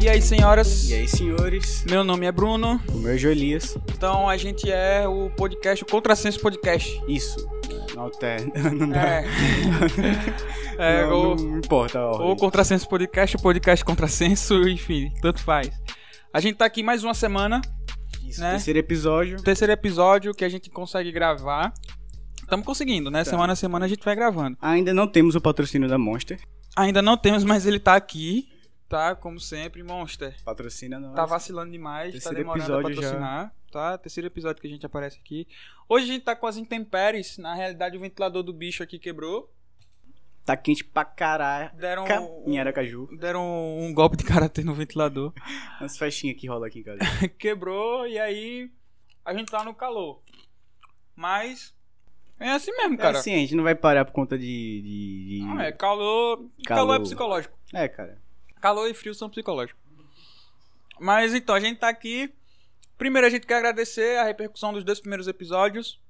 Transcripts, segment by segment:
E aí, senhoras? E aí, senhores? Meu nome é Bruno. O meu é Joelias. Então a gente é o podcast, o Contrassenso Podcast. Isso. Não alterna. Não dá. É. é não, ou, não importa ou Contrassenso Podcast, ou podcast Contrassenso, enfim, tanto faz. A gente tá aqui mais uma semana, Isso, né? terceiro episódio. terceiro episódio que a gente consegue gravar. Estamos conseguindo, né? Tá. Semana a semana a gente vai gravando. Ainda não temos o patrocínio da Monster. Ainda não temos, mas ele tá aqui, tá? Como sempre, Monster. Patrocina não. Tá vacilando demais, tá Terceiro demorando a episódio já. patrocinar, tá? Terceiro episódio que a gente aparece aqui. Hoje a gente tá com as intempéries, na realidade o ventilador do bicho aqui quebrou. Tá quente pra caralho. Deram, Em Aracaju. deram um golpe de karatê no ventilador. Umas festinhas que rola aqui em casa. quebrou e aí a gente tá no calor. Mas é assim mesmo, É cara. assim, a gente não vai parar por conta de. de, de- Não, é calor, calor Calor. é psicológico. É, cara. Calor e frio são psicológicos. Mas então, a gente tá aqui. Primeiro a gente quer agradecer a repercussão dos dois primeiros episódios.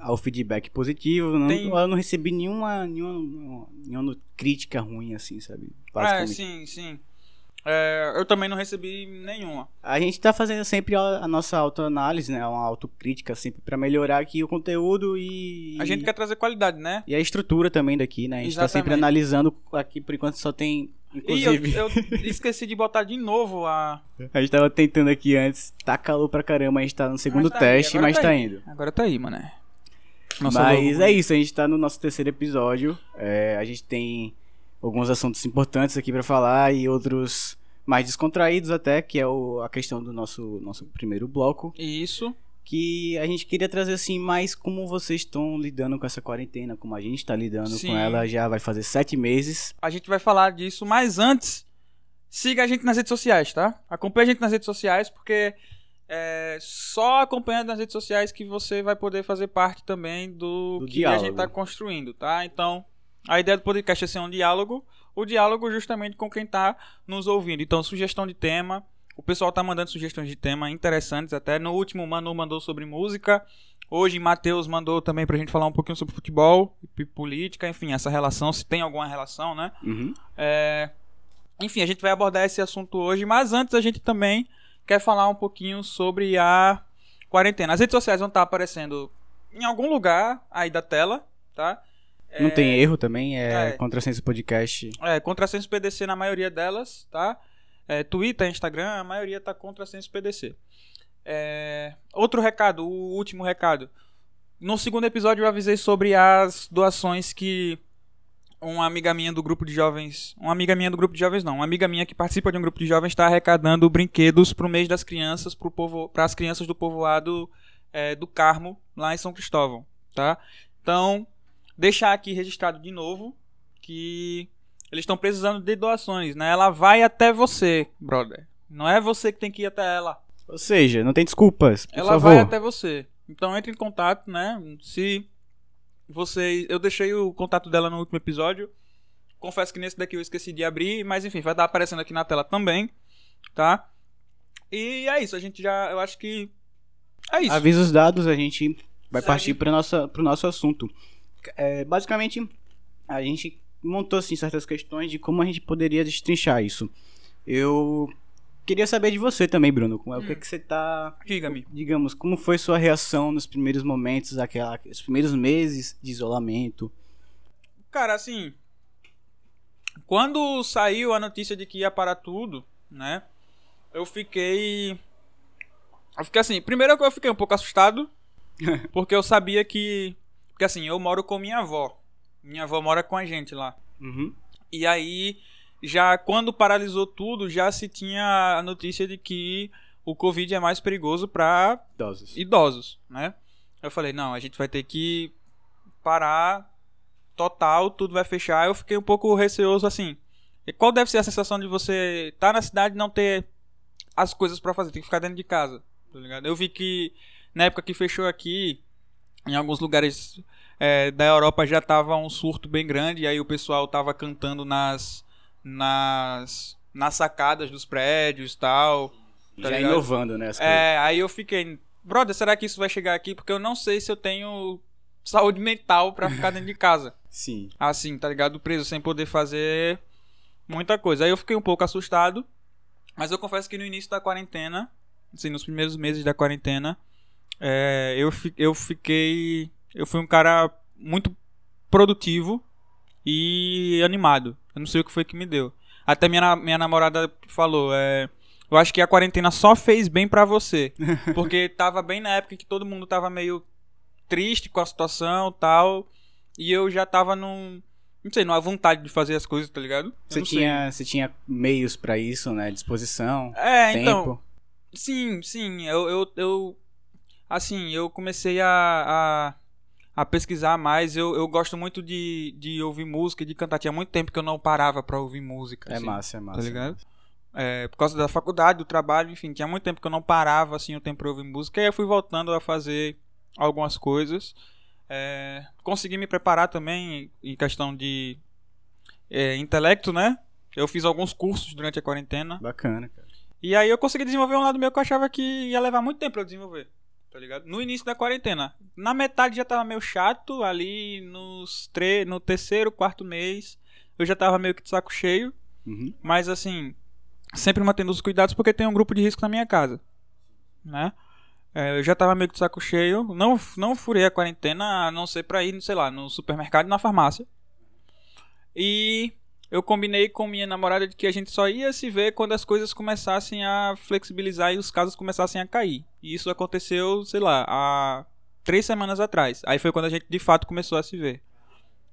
Ao feedback positivo, não, Tem- eu não recebi nenhuma, nenhuma, nenhuma crítica ruim, assim, sabe? É, sim, sim. É, eu também não recebi nenhuma. A gente tá fazendo sempre a, nossa autoanálise, né? Uma autocrítica sempre pra melhorar aqui o conteúdo e. A gente quer trazer qualidade, né? E a estrutura também daqui, né? A gente tá sempre Exatamente. analisando aqui, por enquanto só tem. E eu, Inclusive, eu esqueci de botar de novo a. a gente tava tentando aqui antes, tá calor pra caramba, a gente tá no segundo tá aí, teste, agora mas tá tá, aí. indo. Agora tá aí, mané. Mas logo- é isso, a gente tá no nosso terceiro episódio. É, a gente tem alguns assuntos importantes aqui pra falar e outros mais descontraídos até, que é o- a questão do nosso, nosso primeiro bloco. Isso. que a gente queria trazer assim mais como vocês estão lidando com essa quarentena, como a gente tá lidando Sim. com ela já vai fazer sete meses. A gente vai falar disso, mas antes, siga a gente nas redes sociais, tá? Acompanhe a gente nas redes sociais, porque é só acompanhando nas redes sociais que você vai poder fazer parte também do, Do que a diálogo. gente tá construindo, tá? Então, a ideia do podcast é ser um diálogo, o diálogo justamente com quem tá nos ouvindo. Então, sugestão de tema, o pessoal tá mandando sugestões de tema interessantes até. No último, Manu mandou sobre música. Hoje, Matheus mandou também pra gente falar um pouquinho sobre futebol e política, enfim, essa relação, se tem alguma relação, né? Uhum. É, Enfim, a gente vai abordar esse assunto hoje, mas antes a gente também quer falar um pouquinho sobre a quarentena. As redes sociais vão estar aparecendo em algum lugar aí da tela, tá? Não tem erro também, é, é. Contrassenso Podcast. É, Contrassenso PDC na maioria delas, tá? É, Twitter, Instagram, a maioria tá Contrassenso PDC. É, outro recado, o último recado. No segundo episódio eu avisei sobre as doações que uma amiga minha do grupo de jovens, uma amiga minha do grupo de jovens não, uma amiga minha que participa de um grupo de jovens está arrecadando brinquedos pro mês das crianças, pro povo, para as crianças do povoado é, do Carmo, lá em São Cristóvão, tá? Então, deixar aqui registrado de novo que eles estão precisando de doações, né? Ela vai até você, brother. Não é você que tem que ir até ela. Ou seja, não tem desculpas, Ela favor. vai até você. Então entre em contato, né? Se você. Eu deixei o contato dela no último episódio. Confesso que nesse daqui eu esqueci de abrir, mas enfim, vai estar aparecendo aqui na tela também, tá? E é isso, a gente já. Eu acho que. É isso. Avisa os dados, a gente vai Segue. partir para nossa pro nosso assunto. É, basicamente, a gente montou assim certas questões de como a gente poderia destrinchar isso. Eu queria saber de você também, Bruno, como é o que, Hum. que você tá Diga-me. digamos, como foi sua reação nos primeiros momentos, aquela, os primeiros meses de isolamento? Cara, assim. Quando saiu a notícia de que ia parar tudo, né? Eu fiquei. Eu fiquei assim. Primeiro eu fiquei um pouco assustado. porque eu sabia que. Porque assim, eu moro com minha avó. Minha avó mora com a gente lá. Uhum. E aí, já quando paralisou tudo, já se tinha a notícia de que o Covid é mais perigoso para Idosos. idosos, né? Eu falei, não, a gente vai ter que parar total, tudo vai fechar. Eu fiquei um pouco receoso assim. E qual deve ser a sensação de você estar na cidade e não ter as coisas pra fazer, tem que ficar dentro de casa, tá ligado? Eu vi que na época que fechou aqui, em alguns lugares é, da Europa já tava um surto bem grande, e aí o pessoal tava cantando nas nas nas sacadas dos prédios e tal. tá Já ligado? inovando, né? É, aí eu fiquei, brother, será que isso vai chegar aqui? Porque eu não sei se eu tenho saúde mental pra ficar dentro de casa. Sim. Assim, tá ligado? Preso sem poder fazer muita coisa. Aí eu fiquei um pouco assustado. Mas eu confesso que no início da quarentena, assim, nos primeiros meses da quarentena, é, eu, fi- eu fiquei. Eu fui um cara muito produtivo e animado. Eu não sei o que foi que me deu. Até minha, minha namorada falou, é. Eu acho que a quarentena só fez bem pra você. Porque tava bem na época que todo mundo tava meio triste com a situação e tal. E eu já tava num. Não sei, numa vontade de fazer as coisas, tá ligado? Eu Você tinha, você tinha meios pra isso, né? Disposição, É, tempo. então. Sim, sim. Eu, eu, eu assim, eu comecei a, a, a pesquisar mais. Eu, eu gosto muito de, de ouvir música e de cantar. Tinha muito tempo que eu não parava pra ouvir música. É assim, massa, é massa. Tá ligado? É, por causa da faculdade, do trabalho, enfim, tinha muito tempo que eu não parava assim o tempo pra ouvir música. E aí eu fui voltando a fazer algumas coisas. É, consegui me preparar também em questão de é, intelecto, né? Eu fiz alguns cursos durante a quarentena. Bacana, cara. E aí eu consegui desenvolver um lado meu que eu achava que ia levar muito tempo pra eu desenvolver. Tá ligado? No início da quarentena. Na metade já tava meio chato, ali nos tre no terceiro, quarto mês, eu já tava meio que de saco cheio. Uhum. Mas assim, sempre mantendo os cuidados porque tem um grupo de risco na minha casa. Né? É, eu já tava meio que de saco cheio. Não, não furei a quarentena, a não ser pra ir, sei lá, no supermercado e na farmácia. E eu combinei com minha namorada de que a gente só ia se ver quando as coisas começassem a flexibilizar e os casos começassem a cair. E isso aconteceu, sei lá, há três semanas atrás. Aí foi quando a gente de fato começou a se ver.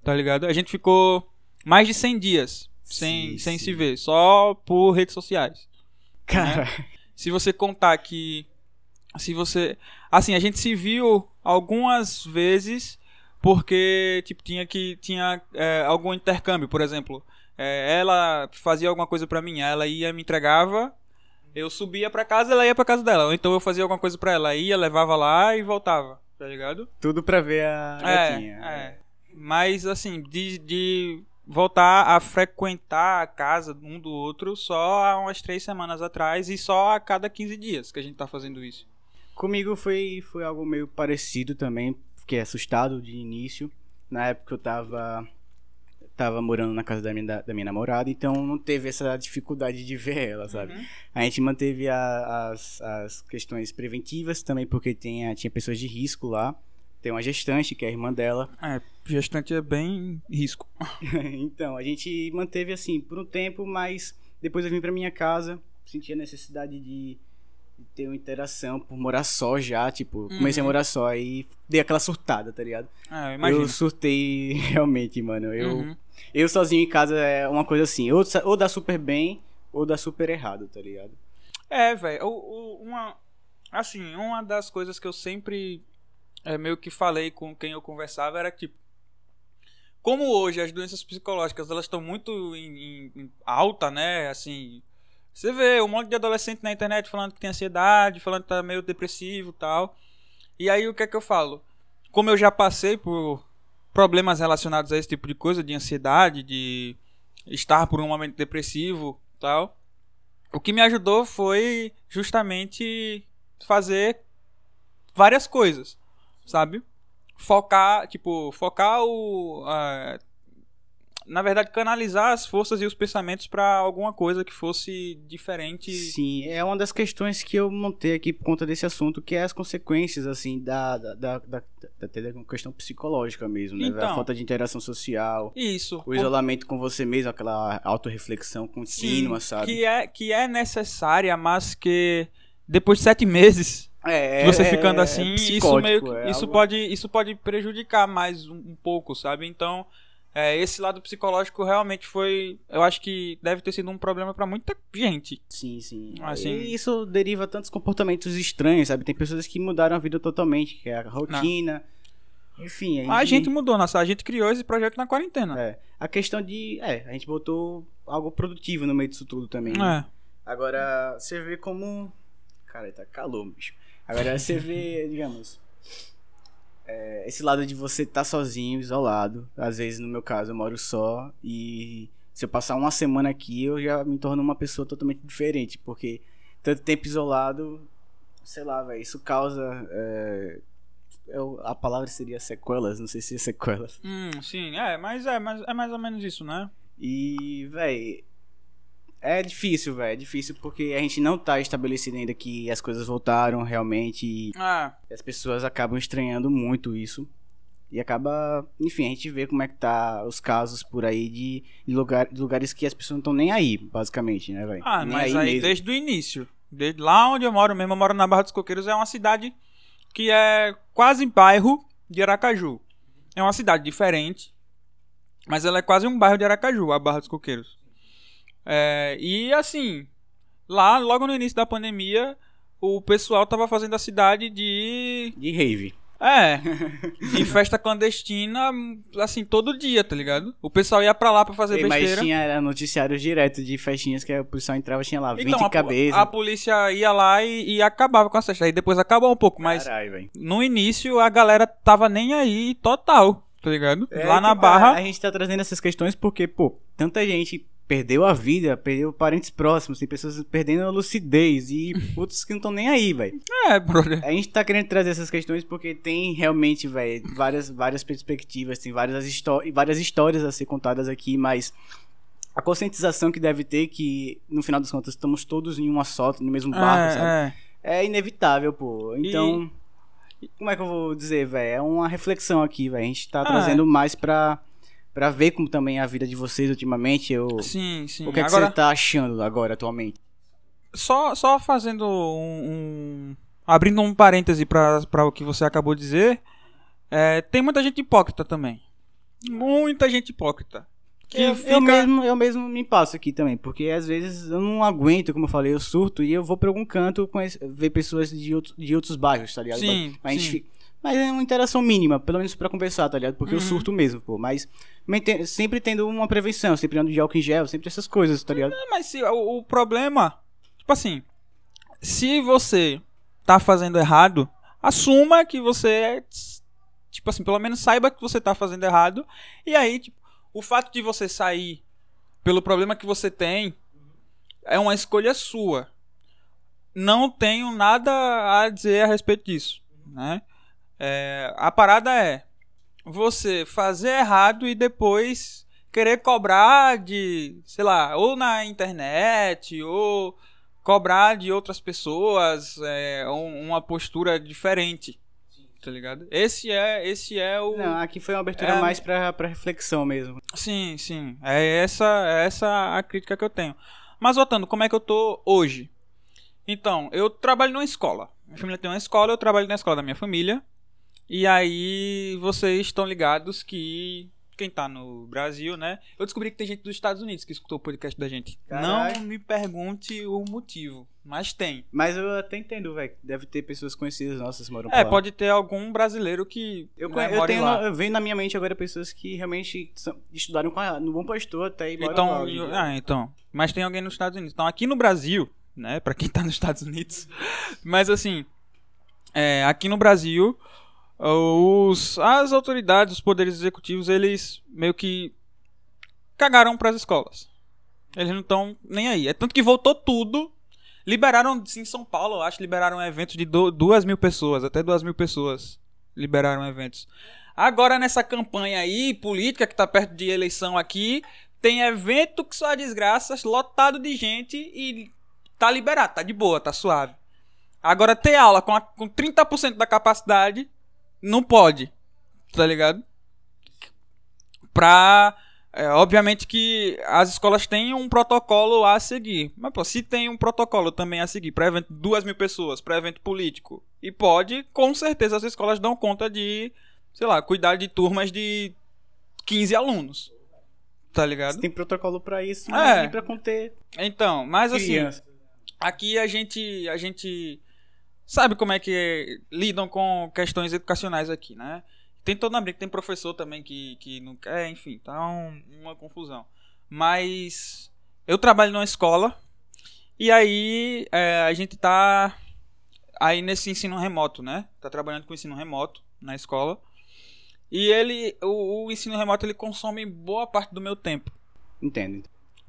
Tá ligado? A gente ficou mais de 100 dias sem, Sim, sem sim. se ver, só por redes sociais. Cara, Se você contar que. Se você. Assim, a gente se viu algumas vezes porque, tipo, tinha que. Tinha é, algum intercâmbio, por exemplo. É, ela fazia alguma coisa pra mim, ela ia me entregava, eu subia pra casa, ela ia pra casa dela. Ou então eu fazia alguma coisa pra ela, ia, levava lá e voltava, tá ligado? tudo pra ver a gatinha. É, é. Mas assim, de, de voltar a frequentar a casa um do outro só há umas três semanas atrás e só a cada 15 dias que a gente tá fazendo isso. Comigo foi, foi algo meio parecido também, fiquei assustado de início. Na época eu tava, tava morando na casa da minha, da, minha namorada, então não teve essa dificuldade de ver ela, sabe? Uhum. A gente manteve a- as, as questões preventivas também, porque tinha, tinha pessoas de risco lá. Tem uma gestante, que é a irmã dela. É, gestante é bem risco. então, a gente manteve assim por um tempo, mas depois eu vim pra minha casa, senti a necessidade de, ter uma interação por morar só já, tipo, comecei a Uhum. morar só aí dei aquela surtada, tá ligado? É, imagina. Eu surtei realmente, mano. Eu, Uhum. Eu sozinho em casa é uma coisa assim, ou, ou dá super bem, ou dá super errado, tá ligado? É, velho, uma assim, uma das coisas que eu sempre é, meio que falei com quem eu conversava era tipo como hoje as doenças psicológicas elas estão muito em, em- em alta, né? Assim, você vê um monte de adolescente na internet falando que tem ansiedade, falando que tá meio depressivo, tal. E aí o que é que eu falo? Como eu já passei por problemas relacionados a esse tipo de coisa, de ansiedade, de estar por um momento depressivo, tal. O que me ajudou foi justamente fazer várias coisas, sabe? Focar, tipo, focar o. ah, na verdade, canalizar as forças e os pensamentos pra alguma coisa que fosse diferente. Sim, é uma das questões que eu montei aqui por conta desse assunto, que é as consequências, assim, da, da, da, da, da- questão psicológica mesmo, né? Então. a falta de interação social, Isso. o isolamento com você mesmo, aquela autorreflexão contínua, Sim, sabe? Que é, que é necessária, mas que depois de sete meses É, você é- ficando é assim, isso psicótico, meio que, é isso algo- pode isso pode prejudicar mais um, um pouco, sabe? Então, é, esse lado psicológico realmente foi, eu acho que deve ter sido um problema pra muita gente. Sim, sim. Assim- E isso deriva tantos comportamentos estranhos, sabe? Tem pessoas que mudaram a vida totalmente, que é a rotina. Enfim, A gente mudou, nossa, a gente criou esse projeto na quarentena. É, a questão de. É, a gente botou algo produtivo no meio disso tudo também. né? É. Agora, você vê como. Cara, tá calor, bicho. Agora você vê, digamos. É, esse lado de você estar sozinho, isolado. Às vezes, no meu caso, eu moro só. E se eu passar uma semana aqui, eu já me torno uma pessoa totalmente diferente. Porque tanto tempo isolado, sei lá, velho, isso causa. É, eu- a palavra seria sequelas, não sei se é sequelas. Hum, sim, é, mas é, mas é mais ou menos isso, né? E, véi, é difícil, velho. É difícil porque a gente não tá estabelecido ainda que as coisas voltaram realmente e Ah, as pessoas acabam estranhando muito isso. E acaba, enfim, a gente vê como é que tá os casos por aí de, de lugar, de lugares que as pessoas não estão nem aí, basicamente, né, velho? ah nem mas aí mesmo. desde o início. Desde lá onde eu moro mesmo, eu moro na Barra dos Coqueiros, é uma cidade que é quase bairro de Aracaju. É uma cidade diferente, mas ela é quase um bairro de Aracaju, a Barra dos Coqueiros. É, e assim, lá logo no início da pandemia, o pessoal tava fazendo a cidade de De rave. É, de festa clandestina, assim, todo dia, tá ligado? O pessoal ia pra lá pra fazer Ei, mas besteira. tinha noticiários direto de festinhas que o pessoal entrava tinha lá 20 Então, a, cabeças. a polícia ia lá e, e acabava com a festa. Aí depois acabou um pouco, mas velho. no início a galera tava nem aí total, tá ligado? É, lá na tipo, Barra. A, a gente tá trazendo essas questões porque, pô, tanta gente perdeu a vida, perdeu parentes próximos, tem pessoas perdendo a lucidez e outros que não estão nem aí, velho. É, brother. A gente tá querendo trazer essas questões porque tem realmente, velho, várias, várias perspectivas, tem várias, histó várias histórias a ser contadas aqui, mas a conscientização que deve ter que, no final das contas, estamos todos em uma só, no mesmo barco, sabe? É, é. É inevitável, pô. Então, como é que eu vou dizer, velho? É uma reflexão aqui, velho. A gente tá Ah, trazendo mais pra, pra ver como também é a vida de vocês ultimamente. Eu, Sim, sim. o que, é que Agora, você tá achando agora, atualmente? só, só fazendo um, um- Abrindo um parêntese pra, pra o que você acabou de dizer. é, tem muita gente hipócrita também. Muita gente hipócrita. Que eu, fica... eu mesmo, eu mesmo me passo aqui também, porque às vezes eu não aguento, como eu falei, eu surto e eu vou pra algum canto conhece- ver pessoas de, outro, de outros bairros, tá ligado? Sim, Mas, a gente sim. fica- mas é uma interação mínima, pelo menos pra conversar, tá ligado? Porque eu Uhum. surto mesmo, pô. Mas sempre tendo uma prevenção, sempre ando de álcool em gel, sempre essas coisas, tá ligado? Mas se, o, o problema, tipo assim, se você tá fazendo errado, assuma que você é, tipo assim, pelo menos saiba que você tá fazendo errado. E aí, tipo, o fato de você sair pelo problema que você tem é uma escolha sua. Não tenho nada a dizer a respeito disso, né? É, a parada é você fazer errado e depois querer cobrar de, sei lá, ou na internet, ou cobrar de outras pessoas é, um- uma postura diferente. Tá ligado? Esse é, esse é o. Não, aqui foi uma abertura É- mais pra, pra reflexão mesmo. Sim, sim. É essa, é essa a crítica que eu tenho. Mas voltando, como é que eu tô hoje? Então, eu trabalho numa escola. Minha família tem uma escola, eu trabalho na escola da minha família. E aí, vocês estão ligados que quem tá no Brasil, né? Eu descobri que tem gente dos Estados Unidos que escutou o podcast da gente. Não me pergunte o motivo, mas tem. Mas eu até entendo, velho. Deve ter pessoas conhecidas nossas que moram É, lá. pode ter algum brasileiro que Eu, né, eu tenho, lá. eu venho na minha mente agora pessoas que realmente são- estudaram com a, no Bom Pastor até e moram lá Então, em dia. ah, então. Mas tem alguém nos Estados Unidos. Então, aqui no Brasil, né? Pra quem tá nos Estados Unidos. Mas assim, é, aqui no Brasil, os, as autoridades, os poderes executivos, eles meio que cagaram pras escolas. Eles não estão nem aí. É tanto que voltou tudo. Liberaram, em São Paulo, eu acho, liberaram eventos de do, duas mil pessoas, até duas mil pessoas liberaram eventos. Agora, nessa campanha aí, política, que tá perto de eleição aqui, tem evento que só é desgraças, lotado de gente e tá liberado, tá de boa, tá suave. Agora, ter aula com, a, com 30% da capacidade, não pode, tá ligado? Pra. é, obviamente que as escolas têm um protocolo a seguir. Mas, pô, se tem um protocolo também a seguir para evento de duas mil pessoas, para evento político, e pode, com certeza as escolas dão conta de, sei lá, cuidar de turmas de 15 alunos. Tá ligado? Você tem protocolo pra isso, É. mas nem pra conter Então, mas assim, criança. aqui a gente a gente sabe como é que lidam com questões educacionais aqui, né? Tem toda a briga, tem professor também que, que não quer, enfim, tá um- uma confusão. Mas eu trabalho numa escola e aí é, a gente tá aí nesse ensino remoto, né? Tá trabalhando com ensino remoto na escola. E ele, o, o ensino remoto, ele consome boa parte do meu tempo. Entendo.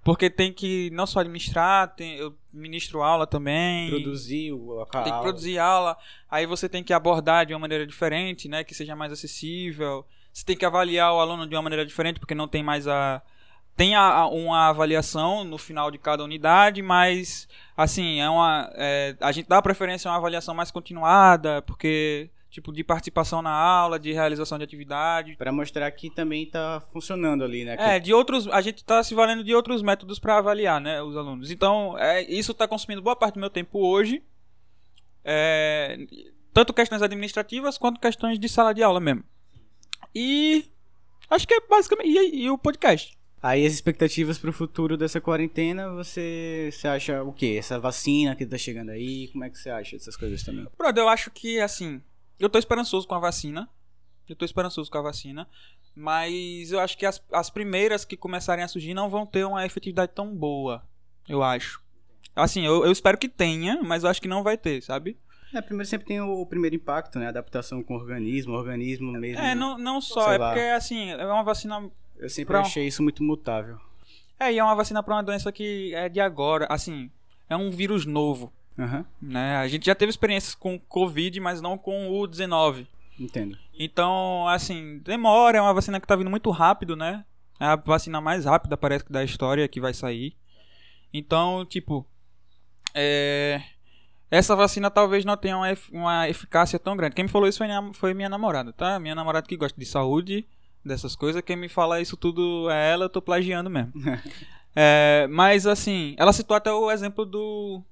Porque tem que não só administrar, tem, eu ministro aula também. Produzir o Tem que aula. produzir aula, aí você tem que abordar de uma maneira diferente, né? Que seja mais acessível. Você tem que avaliar o aluno de uma maneira diferente, porque não tem mais a. Tem a, a- uma avaliação no final de cada unidade, mas assim, é uma. é, a gente dá preferência a uma avaliação mais continuada, porque. Tipo, de participação na aula, de realização de atividade. Pra mostrar que também tá funcionando ali, né? Que- É, de outros. A gente tá se valendo de outros métodos para avaliar, né, os alunos. Então, é, isso tá consumindo boa parte do meu tempo hoje. É, tanto questões administrativas quanto questões de sala de aula mesmo. E acho que é basicamente. E, e o podcast. Aí as expectativas pro futuro dessa quarentena, você, você acha o quê? Essa vacina que tá chegando aí, como é que você acha essas coisas também? Brother, eu acho que assim. Eu tô esperançoso com a vacina. Eu tô esperançoso com a vacina. Mas eu acho que as, as primeiras que começarem a surgir não vão ter uma efetividade tão boa. Eu acho. Assim, eu, eu espero que tenha, mas eu acho que não vai ter, sabe? É, primeiro sempre tem o primeiro impacto, né? Adaptação com o organismo, o organismo mesmo. É, não, não só, é lá. porque assim, é uma vacina. Eu sempre Pra- achei isso muito mutável. É, e é uma vacina pra uma doença que é de agora. Assim, é um vírus novo. Aham, Né? A gente já teve experiências com Covid, mas não com o 19. entendo. Então, assim, demora, é uma vacina que tá vindo muito rápido, né? É a vacina mais rápida, parece que da história que vai sair. Então, tipo, é... essa vacina talvez não tenha uma, uma eficácia tão grande. Quem me falou isso foi minha, foi minha namorada, tá? Minha namorada que gosta de saúde, dessas coisas. Quem me fala isso tudo é ela, eu tô plagiando mesmo. É, mas, assim, ela citou até o exemplo do,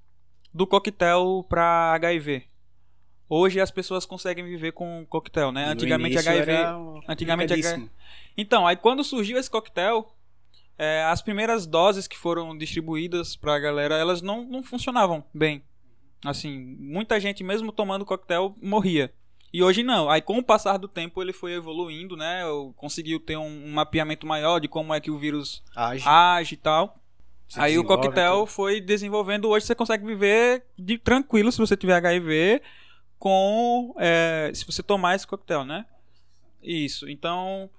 do coquetel pra HIV. Hoje as pessoas conseguem viver com coquetel, né? Antigamente HIV. antigamente complicadíssimo. Então, aí quando surgiu esse coquetel, é, as primeiras doses que foram distribuídas pra galera, elas não, não funcionavam bem. Assim, muita gente, mesmo tomando coquetel, morria. E hoje não. Aí com o passar do tempo ele foi evoluindo, né? Conseguiu ter um, um mapeamento maior de como é que o vírus Age, age e tal. Se Aí o coquetel tudo. foi desenvolvendo. Hoje você consegue viver de tranquilo se você tiver HIV com. é, se você tomar esse coquetel, né? Isso. Então,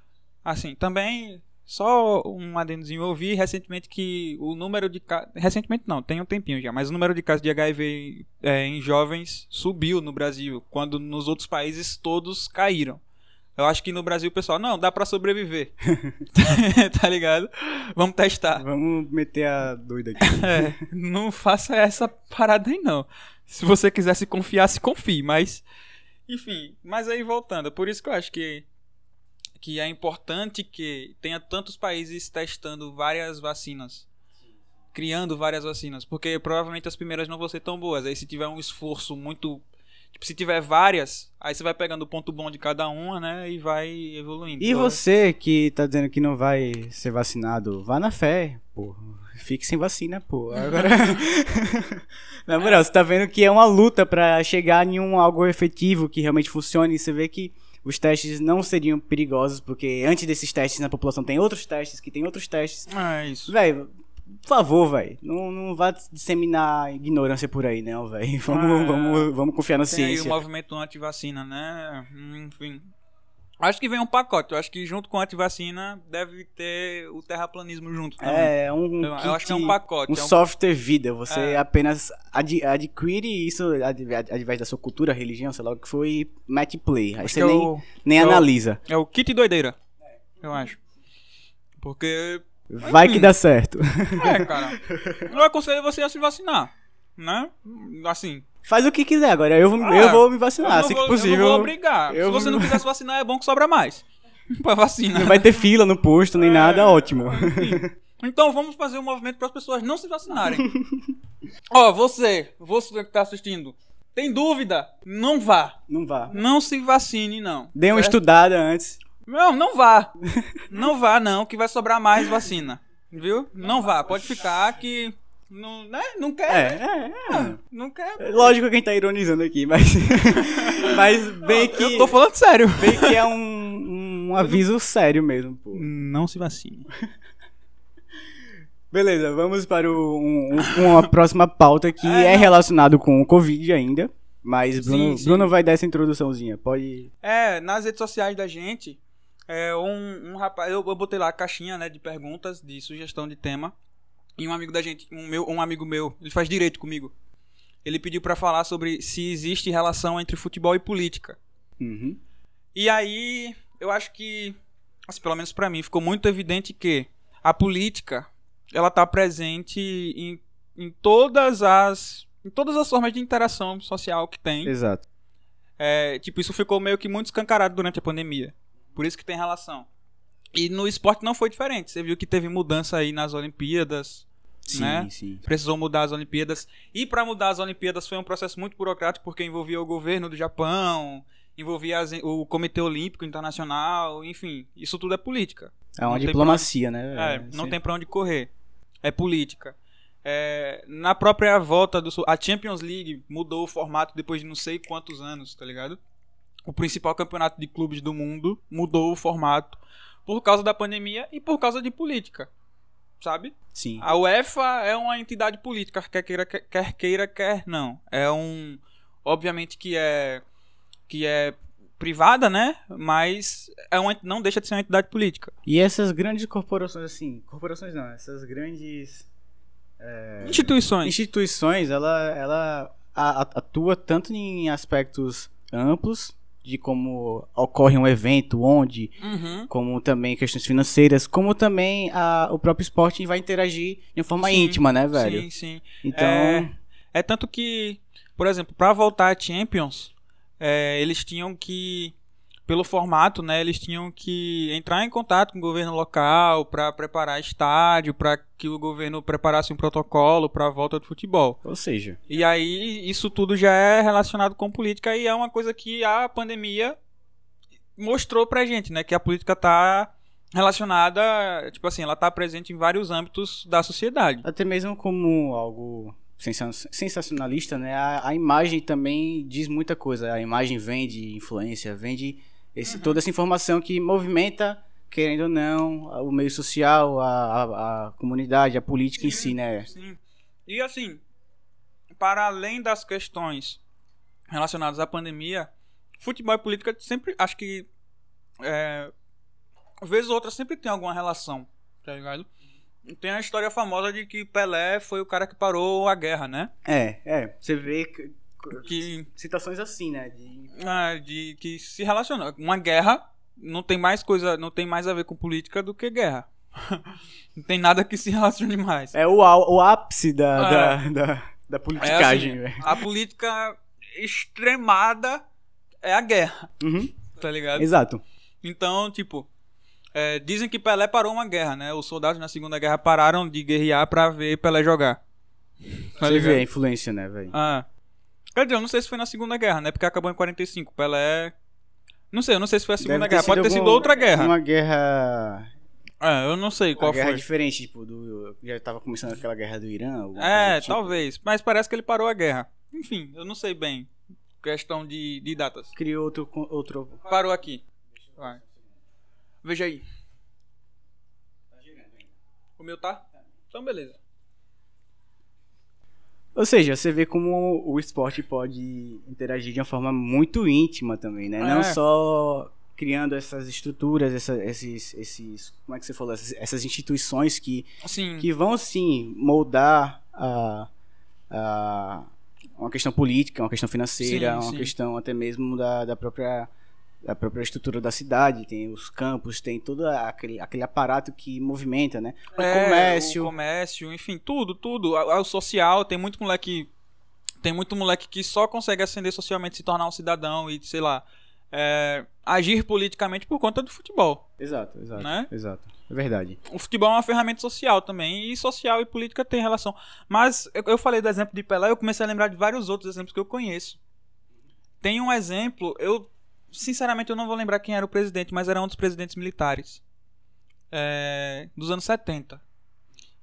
assim, também. Só um adendozinho. Eu vi recentemente que o número de casos. Recentemente não, tem um tempinho já. Mas o número de casos de HIV é, em jovens subiu no Brasil. Quando nos outros países todos caíram. Eu acho que no Brasil o pessoal, não, dá pra sobreviver. tá ligado? Vamos testar. Vamos meter a doida aqui. É, não faça essa parada aí não. Se você quiser se confiar, se confie, mas enfim, mas aí voltando, por isso que eu acho que que é importante que tenha tantos países testando várias vacinas. Criando várias vacinas, porque provavelmente as primeiras não vão ser tão boas. Aí se tiver um esforço muito Tipo, se tiver várias, aí você vai pegando o ponto bom de cada uma, né? E vai evoluindo. E você que tá dizendo que não vai ser vacinado, vá na fé, pô. Fique sem vacina, pô. Agora. na moral, você tá vendo que é uma luta pra chegar em um algo efetivo que realmente funcione. E você vê que os testes não seriam perigosos, porque antes desses testes na população tem outros testes, que tem outros testes. É isso. Véi, por favor, véi. Não, não vá disseminar ignorância por aí, não, véi. Vamos, É. vamos, vamos confiar na Tem aí o ciência. movimento anti-vacina, né? Enfim. Acho que vem um pacote. Eu acho que junto com a anti-vacina deve ter o terraplanismo junto também. É, é um. eu, eu acho que é um kit- pacote. Um é um- software vida, você É. apenas ad- adquire isso através da sua cultura, religião, sei lá o que foi, mete play. Aí acho você é nem, o- nem é o- analisa. É o kit doideira. Eu acho. Porque. Vai que Enfim. dá certo. É, cara. Eu aconselho você a se vacinar. Né? Assim. Faz o que quiser agora, eu vou, Ah, eu vou me vacinar, assim vou, que possível. Eu não vou obrigar. eu Se você não quiser se vacinar, é bom que sobra mais. pra vacina. Não vai ter fila no posto nem É, nada, ótimo. enfim. Então vamos fazer um movimento para as pessoas não se vacinarem. Ó, você, você que tá assistindo, tem dúvida? Não vá. Não vá. Não se vacine, não. Dê uma Certo? estudada antes. Não, não vá. Não vá, não, que vai sobrar mais vacina. Viu? Não vá. Pode ficar que. Não, né? não É, quer. é, é. Não quer. Lógico que a gente tá ironizando aqui, mas. mas bem que. Eu tô falando sério. Bem que é um, um aviso sério mesmo, pô. Não se vacine. Beleza, vamos para o- um- um- uma próxima pauta que É, é, não. relacionado com o Covid ainda. Mas Bruno, Sim, sim. Bruno vai dar essa introduçãozinha. Pode. É, nas redes sociais da gente, é, um, um rapaz, eu, eu botei lá a caixinha né, de perguntas, de sugestão de tema. E um amigo da gente, um, meu, um amigo meu, ele faz direito comigo. Ele pediu pra falar sobre se existe relação entre futebol e política. Uhum. E aí, eu acho que, assim, pelo menos pra mim, ficou muito evidente que a política, ela tá presente em, em todas as em todas as formas de interação social que tem. Exato. É, tipo, isso ficou meio que muito escancarado durante a pandemia. Por isso que tem relação. E no esporte não foi diferente. Você viu que teve mudança aí nas Olimpíadas, Sim, né? sim. Precisou mudar as Olimpíadas. E para mudar as Olimpíadas foi um processo muito burocrático porque envolvia o governo do Japão, envolvia as- o Comitê Olímpico Internacional, enfim, isso tudo é política. É uma Não diplomacia, né? É, não Sim. tem pra onde correr. É política. É, na própria volta do. A Champions League mudou o formato depois de não sei quantos anos, tá ligado? O principal campeonato de clubes do mundo mudou o formato por causa da pandemia e por causa de política. Sabe? Sim. A UEFA é uma entidade política, quer queira, quer, queira, quer não. É um. Obviamente que é. Que é privada, né? Mas é uma, não deixa de ser uma entidade política. E essas grandes corporações, assim, corporações não, essas grandes Instituições. instituições, ela, ela atua tanto em aspectos amplos, de como ocorre um evento, onde, Uhum. como também questões financeiras, como também a, o próprio esporte vai interagir de forma Sim, íntima, né, velho? Sim, sim. Então, É, É tanto que, por exemplo, pra voltar a Champions, é, eles tinham que, pelo formato, né, eles tinham que entrar em contato com o governo local pra preparar estádio, pra que o governo preparasse um protocolo pra volta do futebol. ou seja, E aí isso tudo já é relacionado com política e é uma coisa que a pandemia mostrou pra gente, né, que a política tá relacionada, tipo assim, ela tá presente em vários âmbitos da sociedade. até mesmo como algo sensa- sensacionalista, né? A, a imagem também diz muita coisa. A imagem vende influência, vende esse, toda essa informação que movimenta, querendo ou não, o meio social, a, a, a comunidade, a política em si, né? Sim. E assim, para além das questões relacionadas à pandemia, futebol e política sempre, acho que, é, vez ou outra sempre tem alguma relação, tá ligado? Tem a história famosa de que Pelé foi o cara que parou a guerra, né? É, é. Você vê que- Que, citações assim, né? De... ah, de, que se relaciona. Uma guerra não tem mais coisa, não tem mais a ver com política do que guerra. não tem nada que se relacione mais. É o, o ápice da, Ah, da, da, da É politicagem, assim, velho. a política extremada é a guerra, Uhum, tá ligado? Exato. Então, tipo, é, dizem que Pelé parou uma guerra, né? Os soldados na Segunda Guerra pararam de guerrear pra ver Pelé jogar. Tá Você ligado? vê a influência, né, velho? Ah. Quer dizer, eu não sei se foi na Segunda Guerra, né? Porque acabou em 45. Pelé. Não sei, eu não sei se foi a Segunda Guerra. Pode ter sido outra guerra. Uma guerra. É, eu não sei qual uma guerra foi. diferente, tipo, do. Já tava começando aquela guerra do Irã. É, tipo. talvez. Mas parece que ele parou a guerra. Enfim, eu não sei bem. Questão de, de datas. Criou outro. outro... Parou aqui. Vai. Veja aí. O meu tá? Então beleza. Ou seja, você vê como o esporte pode interagir de uma forma muito íntima também, né? Não É. só criando essas estruturas, essa- esses, esses. Como é que você falou? Essas, essas instituições que, Assim, que vão, sim, moldar a. a uma questão política, uma questão financeira, Sim, uma sim. questão até mesmo da, da própria da própria estrutura da cidade, tem os campos, tem todo aquele, aquele aparato que movimenta, né? O é, comércio. o comércio, enfim, tudo, tudo. A- a- O social, tem muito moleque. Tem muito moleque que só consegue ascender socialmente, se tornar um cidadão e, sei lá, é, agir politicamente por conta do futebol. Exato, exato. Né? Exato. É verdade. O futebol é uma ferramenta social também, e social e política tem relação. Mas eu, eu falei do exemplo de Pelé, eu comecei a lembrar de vários outros exemplos que eu conheço. Tem um exemplo, eu sinceramente eu não vou lembrar quem era o presidente, mas era um dos presidentes militares é, dos anos 70.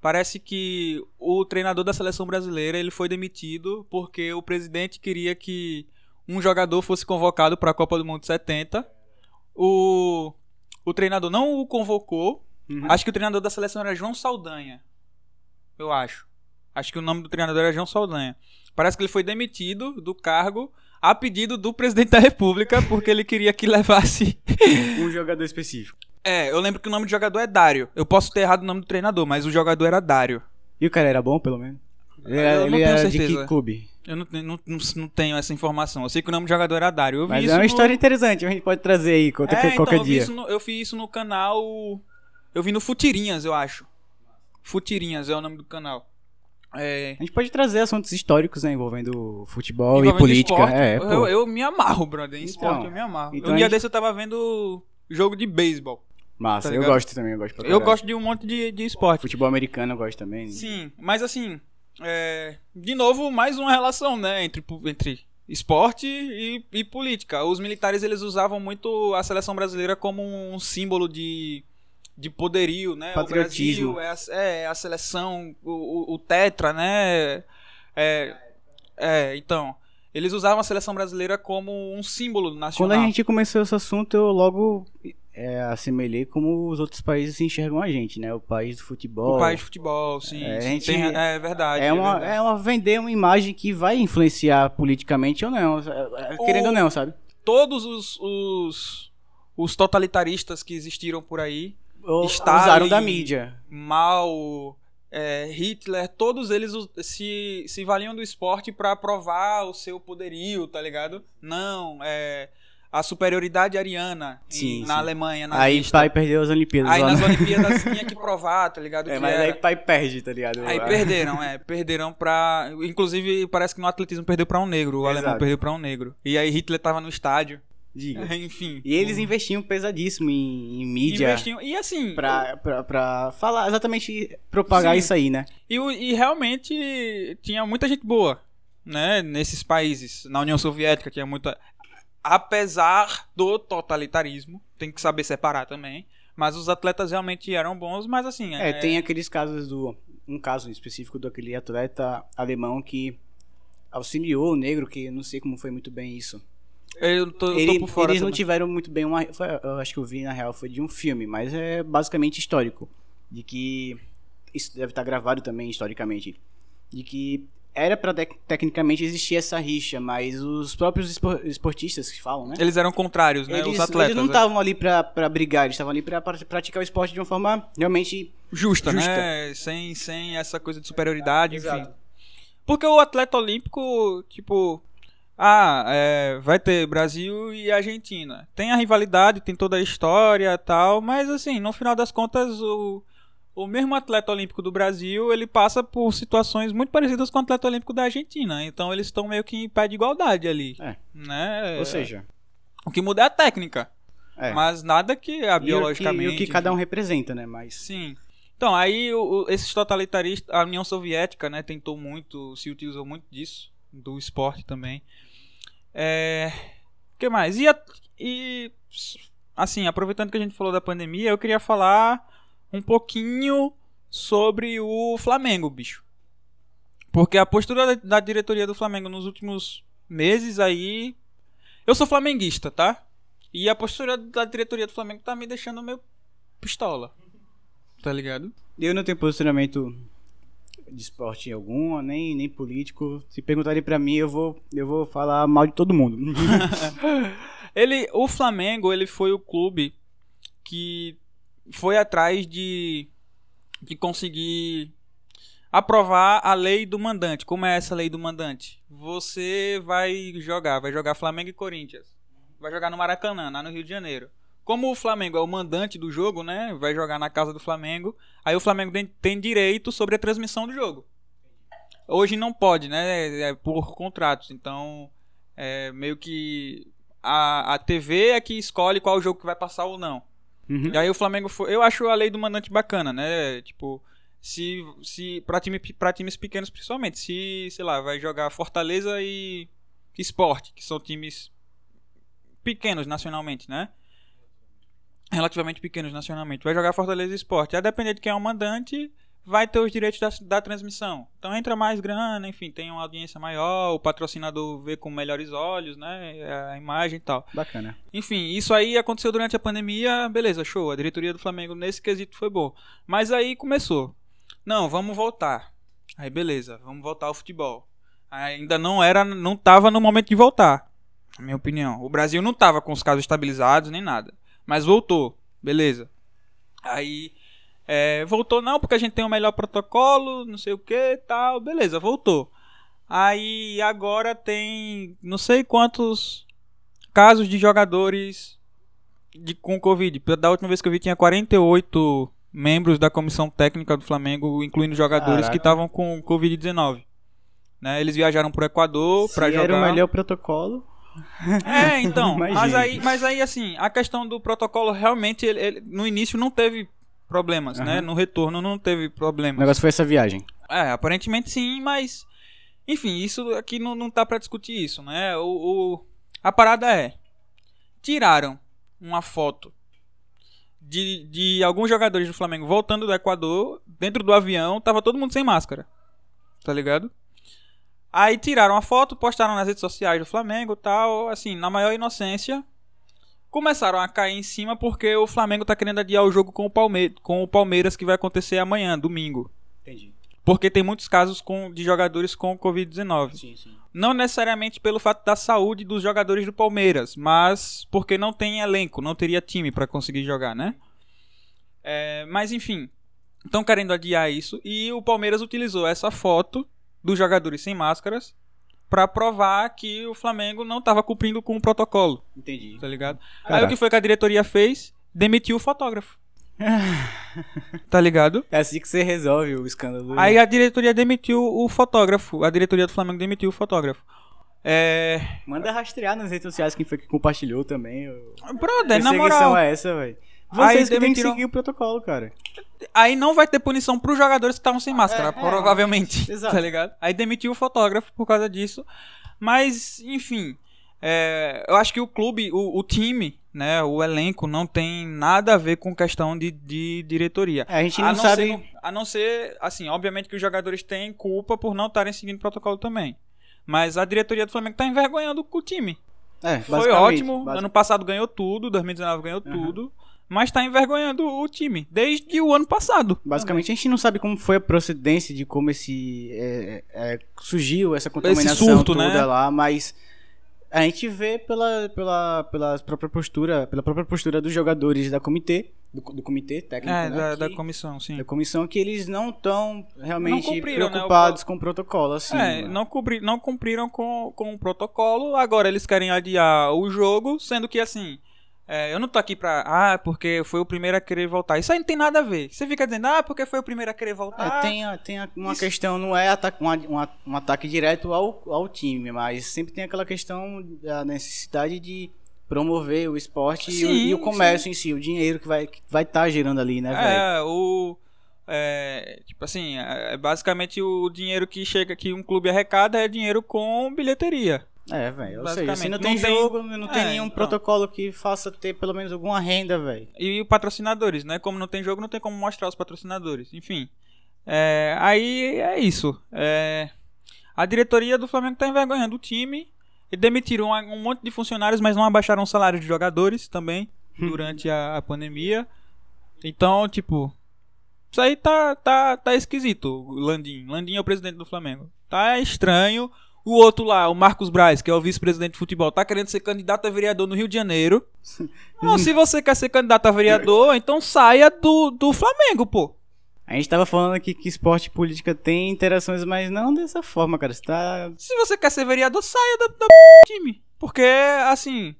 Parece que o treinador da seleção brasileira ele foi demitido porque o presidente queria que um jogador fosse convocado para a Copa do Mundo de 70. O, o treinador não o convocou Uhum. Acho que o treinador da seleção era João Saldanha. Eu acho. Acho que o nome do treinador era João Saldanha. Parece que ele foi demitido do cargo a pedido do presidente da República porque ele queria que levasse. Um jogador específico. É, eu lembro que o nome do jogador é Dário. Eu posso ter errado o nome do treinador, mas o jogador era Dário. E o cara era bom, pelo menos? Ele, Eu era- não ele tenho era de certeza. que clube? Eu não, tenho- não, não, não tenho essa informação. Eu sei que o nome do jogador era Dário. Eu vi Mas isso é uma no- história interessante, a gente pode trazer aí qualquer, É, então, qualquer eu vi, dia. isso no, eu vi isso no canal. Eu vi no Futirinhas, eu acho. Futirinhas é o nome do canal. É. A gente pode trazer assuntos históricos, né, envolvendo futebol envolvendo e política. esporte, É, eu, eu me amarro, brother. Em Então, esporte eu me amarro. então um dia gente- desse eu tava vendo jogo de beisebol. Massa, tá eu gosto também, eu gosto Eu gosto de um monte de, de esporte. Futebol americano eu gosto também. Sim, mas assim, é, de novo, mais uma relação, né, entre, entre esporte e, e política. Os militares, eles usavam muito a seleção brasileira como um símbolo de, de poderio, né? Patriotismo. O Brasil é a, é a seleção, o, o, o tetra, né? É, é, então, eles usavam a seleção brasileira como um símbolo nacional. Quando a gente começou esse assunto, eu logo é, assemelhei como os outros países enxergam a gente, né? O país do futebol. O país de futebol, sim. É, gente- tem- é verdade. É uma, verdade. é uma vender uma imagem que vai influenciar politicamente ou não, é, é, querendo ou não, sabe? todos os, os, os totalitaristas que existiram por aí, Ou Stalin, usaram da mídia. Mao, é, Hitler, todos eles se, se valiam do esporte pra provar o seu poderio, tá ligado? Não, é a superioridade ariana em- Sim, na sim. Alemanha, Aí nazista. pai perdeu as Olimpíadas. Aí lá, nas né? Olimpíadas tinha que provar, tá ligado? É, mas era- aí pai perde, tá ligado? Aí perderam, é. Perderam pra. Inclusive, parece que no atletismo perdeu pra um negro. O alemão Exato. perdeu pra um negro. E aí Hitler tava no estádio. Diga. Enfim. E eles investiam pesadíssimo em, em mídia investiam. E assim. pra, pra, pra falar exatamente, propagar Sim. isso aí, né? E, e realmente tinha muita gente boa, né? Nesses países. Na União Soviética tinha muita. Apesar do totalitarismo, tem que saber separar também. Mas os atletas realmente eram bons, mas assim. É, tem aqueles casos do. Um caso específico daquele atleta alemão que auxiliou o negro, que não sei como foi muito bem isso. Eu tô, eu tô por fora. eles não tiveram muito bem uma. foi- eu acho que eu vi na real foi de um filme, mas é basicamente histórico. De que. Isso deve estar gravado também historicamente. De que era pra tec- tecnicamente existir essa rixa, mas os próprios espo- esportistas que falam, né? Eles eram contrários, né? Eles, os atletas. eles não né? estavam ali pra, pra brigar, eles estavam ali pra pra praticar o esporte de uma forma realmente. Justa, Justa. né? Sem, sem essa coisa de superioridade, enfim. Exato. Porque o atleta olímpico, tipo. Ah, é, vai ter Brasil e Argentina. Tem a rivalidade, tem toda a história e tal, mas assim, no final das contas, o, o mesmo atleta olímpico do Brasil, ele passa por situações muito parecidas com o atleta olímpico da Argentina. Então eles estão meio que em pé de igualdade ali. É. Né? Ou seja, O que muda é a técnica. é. Mas nada que a E o que- biologicamente. E o que cada um representa, né? Mas. Sim. Então, aí o- o- esses totalitaristas, a União Soviética, né, tentou muito, se utilizou muito disso, do esporte também. É. O que mais? E, a- e, assim, aproveitando que a gente falou da pandemia, eu queria falar um pouquinho sobre o Flamengo, bicho. Porque a postura da, diretoria do Flamengo nos últimos meses aí. Eu sou flamenguista, tá? E a postura da diretoria do Flamengo tá me deixando meio pistola. Tá ligado? Eu não tenho posicionamento de esporte algum, nem, nem político. Se perguntarem pra mim, eu vou, eu vou falar mal de todo mundo. Ele, o Flamengo, ele foi o clube que foi atrás de, de conseguir aprovar a lei do mandante. Como é essa lei do mandante? Você vai jogar, vai jogar Flamengo e Corinthians. Vai jogar no Maracanã, lá no Rio de Janeiro. Como o Flamengo é o mandante do jogo, né? Vai jogar na casa do Flamengo. Aí o Flamengo tem, direito sobre a transmissão do jogo. Hoje não pode, né? É por contratos. Então, é meio que a, a TV é que escolhe qual jogo que vai passar ou não. Uhum. E aí o Flamengo foi. Eu acho a lei do mandante bacana, né? Tipo, se. se pra, time, pra times pequenos, principalmente. Se, sei lá, vai jogar Fortaleza e Esporte, que são times pequenos nacionalmente, né? Relativamente pequenos nacionalmente. Vai jogar Fortaleza e Esporte. A depender de quem é o mandante, vai ter os direitos da, da transmissão. Então entra mais grana, enfim, tem uma audiência maior, o patrocinador vê com melhores olhos, né? A imagem e tal. Bacana. Enfim, isso aí aconteceu durante a pandemia, beleza, show. A diretoria do Flamengo nesse quesito foi boa. Mas aí começou. Não, vamos voltar. Aí beleza, vamos voltar ao futebol. Ainda não era, não tava no momento de voltar. Na minha opinião. O Brasil não tava com os casos estabilizados nem nada. Mas voltou. Beleza. Aí É, voltou não, porque a gente tem o melhor protocolo, não sei o que tal. Beleza, voltou. Aí agora tem não sei quantos casos de jogadores de, com Covid. Da última vez que eu vi tinha 48 membros da comissão técnica do Flamengo, incluindo jogadores Caraca. que estavam com Covid-19. Né? Eles viajaram pro Equador Se para jogar. era o melhor protocolo. É, então. mas, aí, mas aí, assim, a questão do protocolo realmente, ele- ele- no início não teve problemas, né? Aham. No retorno não teve O problemas. negócio foi essa viagem. É, aparentemente sim, mas. Enfim, isso aqui não, não tá pra discutir isso, né? O, o- a parada é. Tiraram uma foto de, de alguns jogadores do Flamengo voltando do Equador, dentro do avião, tava todo mundo sem máscara. Tá ligado? Aí tiraram a foto, postaram nas redes sociais do Flamengo tal, assim, na maior inocência. Começaram a cair em cima porque o Flamengo tá querendo adiar o jogo com o, Palme com o Palmeiras que vai acontecer amanhã, domingo. Entendi. Porque tem muitos casos com, de jogadores com Covid-19. Sim, sim. Não necessariamente pelo fato da saúde dos jogadores do Palmeiras, mas porque não tem elenco, não teria time pra conseguir jogar, né? É, mas enfim, estão querendo adiar isso e o Palmeiras utilizou essa foto dos jogadores sem máscaras pra provar que o Flamengo não estava cumprindo com o protocolo, Entendi. tá ligado? Aí Caraca. o que foi que a diretoria fez? Demitiu o fotógrafo. tá ligado? É assim que você resolve o escândalo. Aí a diretoria demitiu o fotógrafo. A diretoria do Flamengo demitiu o fotógrafo. É. Manda rastrear nas redes sociais quem foi que compartilhou também. Brother, na moral. é essa, velho? Aí Vocês têm que demitiram- seguir o protocolo, cara. Aí não vai ter punição pros jogadores que estavam sem máscara, É, é, provavelmente. exato. Tá ligado? Aí demitiu o fotógrafo por causa disso. Mas, enfim. é, eu acho que o clube, o, o time, né? O elenco não tem nada a ver com questão de, de diretoria. É, a gente a não sabe. Ser, a não ser, assim, obviamente que os jogadores têm culpa por não estarem seguindo o protocolo também. Mas a diretoria do Flamengo tá envergonhando o time. É, Foi ótimo. Ano passado ganhou tudo, 2019 ganhou Aham. tudo. Mas tá envergonhando o time. Desde o ano passado. Basicamente, a gente não sabe como foi a procedência de como esse é, é, surgiu essa contaminação surto, toda né? lá, mas a gente vê pela, pela, pela própria postura, pela própria postura dos jogadores da comitê, do, do comitê técnico, É, né, da, que- da comissão, sim. da comissão que eles não estão realmente Não cumpriram, né, preocupados o- com o protocolo, assim. é, mano. não, cumpri, não cumpriram com, com o protocolo. Agora eles querem adiar o jogo, sendo que assim. É, eu não tô aqui pra. Ah, porque foi o primeiro a querer voltar. Isso aí não tem nada a ver. Você fica dizendo, ah, porque foi o primeiro a querer voltar. É, tem, a- tem a- uma Isso- questão, não é ata- um, um ataque direto ao, ao time, mas sempre tem aquela questão da necessidade de promover o esporte e o- Sim, e, o comércio em si, o dinheiro que vai estar vai tá gerando ali, né, velho? É, o. É, tipo assim, é, basicamente o dinheiro que chega que um clube arrecada é dinheiro com bilheteria. É, velho. Ou seja, se não não tem tem- jogo, não tem É, nenhum protocolo que faça ter pelo menos alguma renda, velho. E os patrocinadores, né? Como não tem jogo, não tem como mostrar os patrocinadores. Enfim. É, aí é isso. É, a diretoria do Flamengo tá envergonhando o time. E demitiram um, um monte de funcionários, mas não abaixaram o salário de jogadores também durante a, a pandemia. Então, tipo. Isso aí tá, tá, tá esquisito, Landim. Landim é o presidente do Flamengo. Tá estranho. O outro lá, o Marcos Braz, que é o vice-presidente de futebol, tá querendo ser candidato a vereador no Rio de Janeiro. Não, se você quer ser candidato a vereador, então saia do, do Flamengo, pô. A gente tava falando aqui que esporte e política tem interações, mas não dessa forma, cara. Você tá. Se você quer ser vereador, saia da, da time. Porque, assim,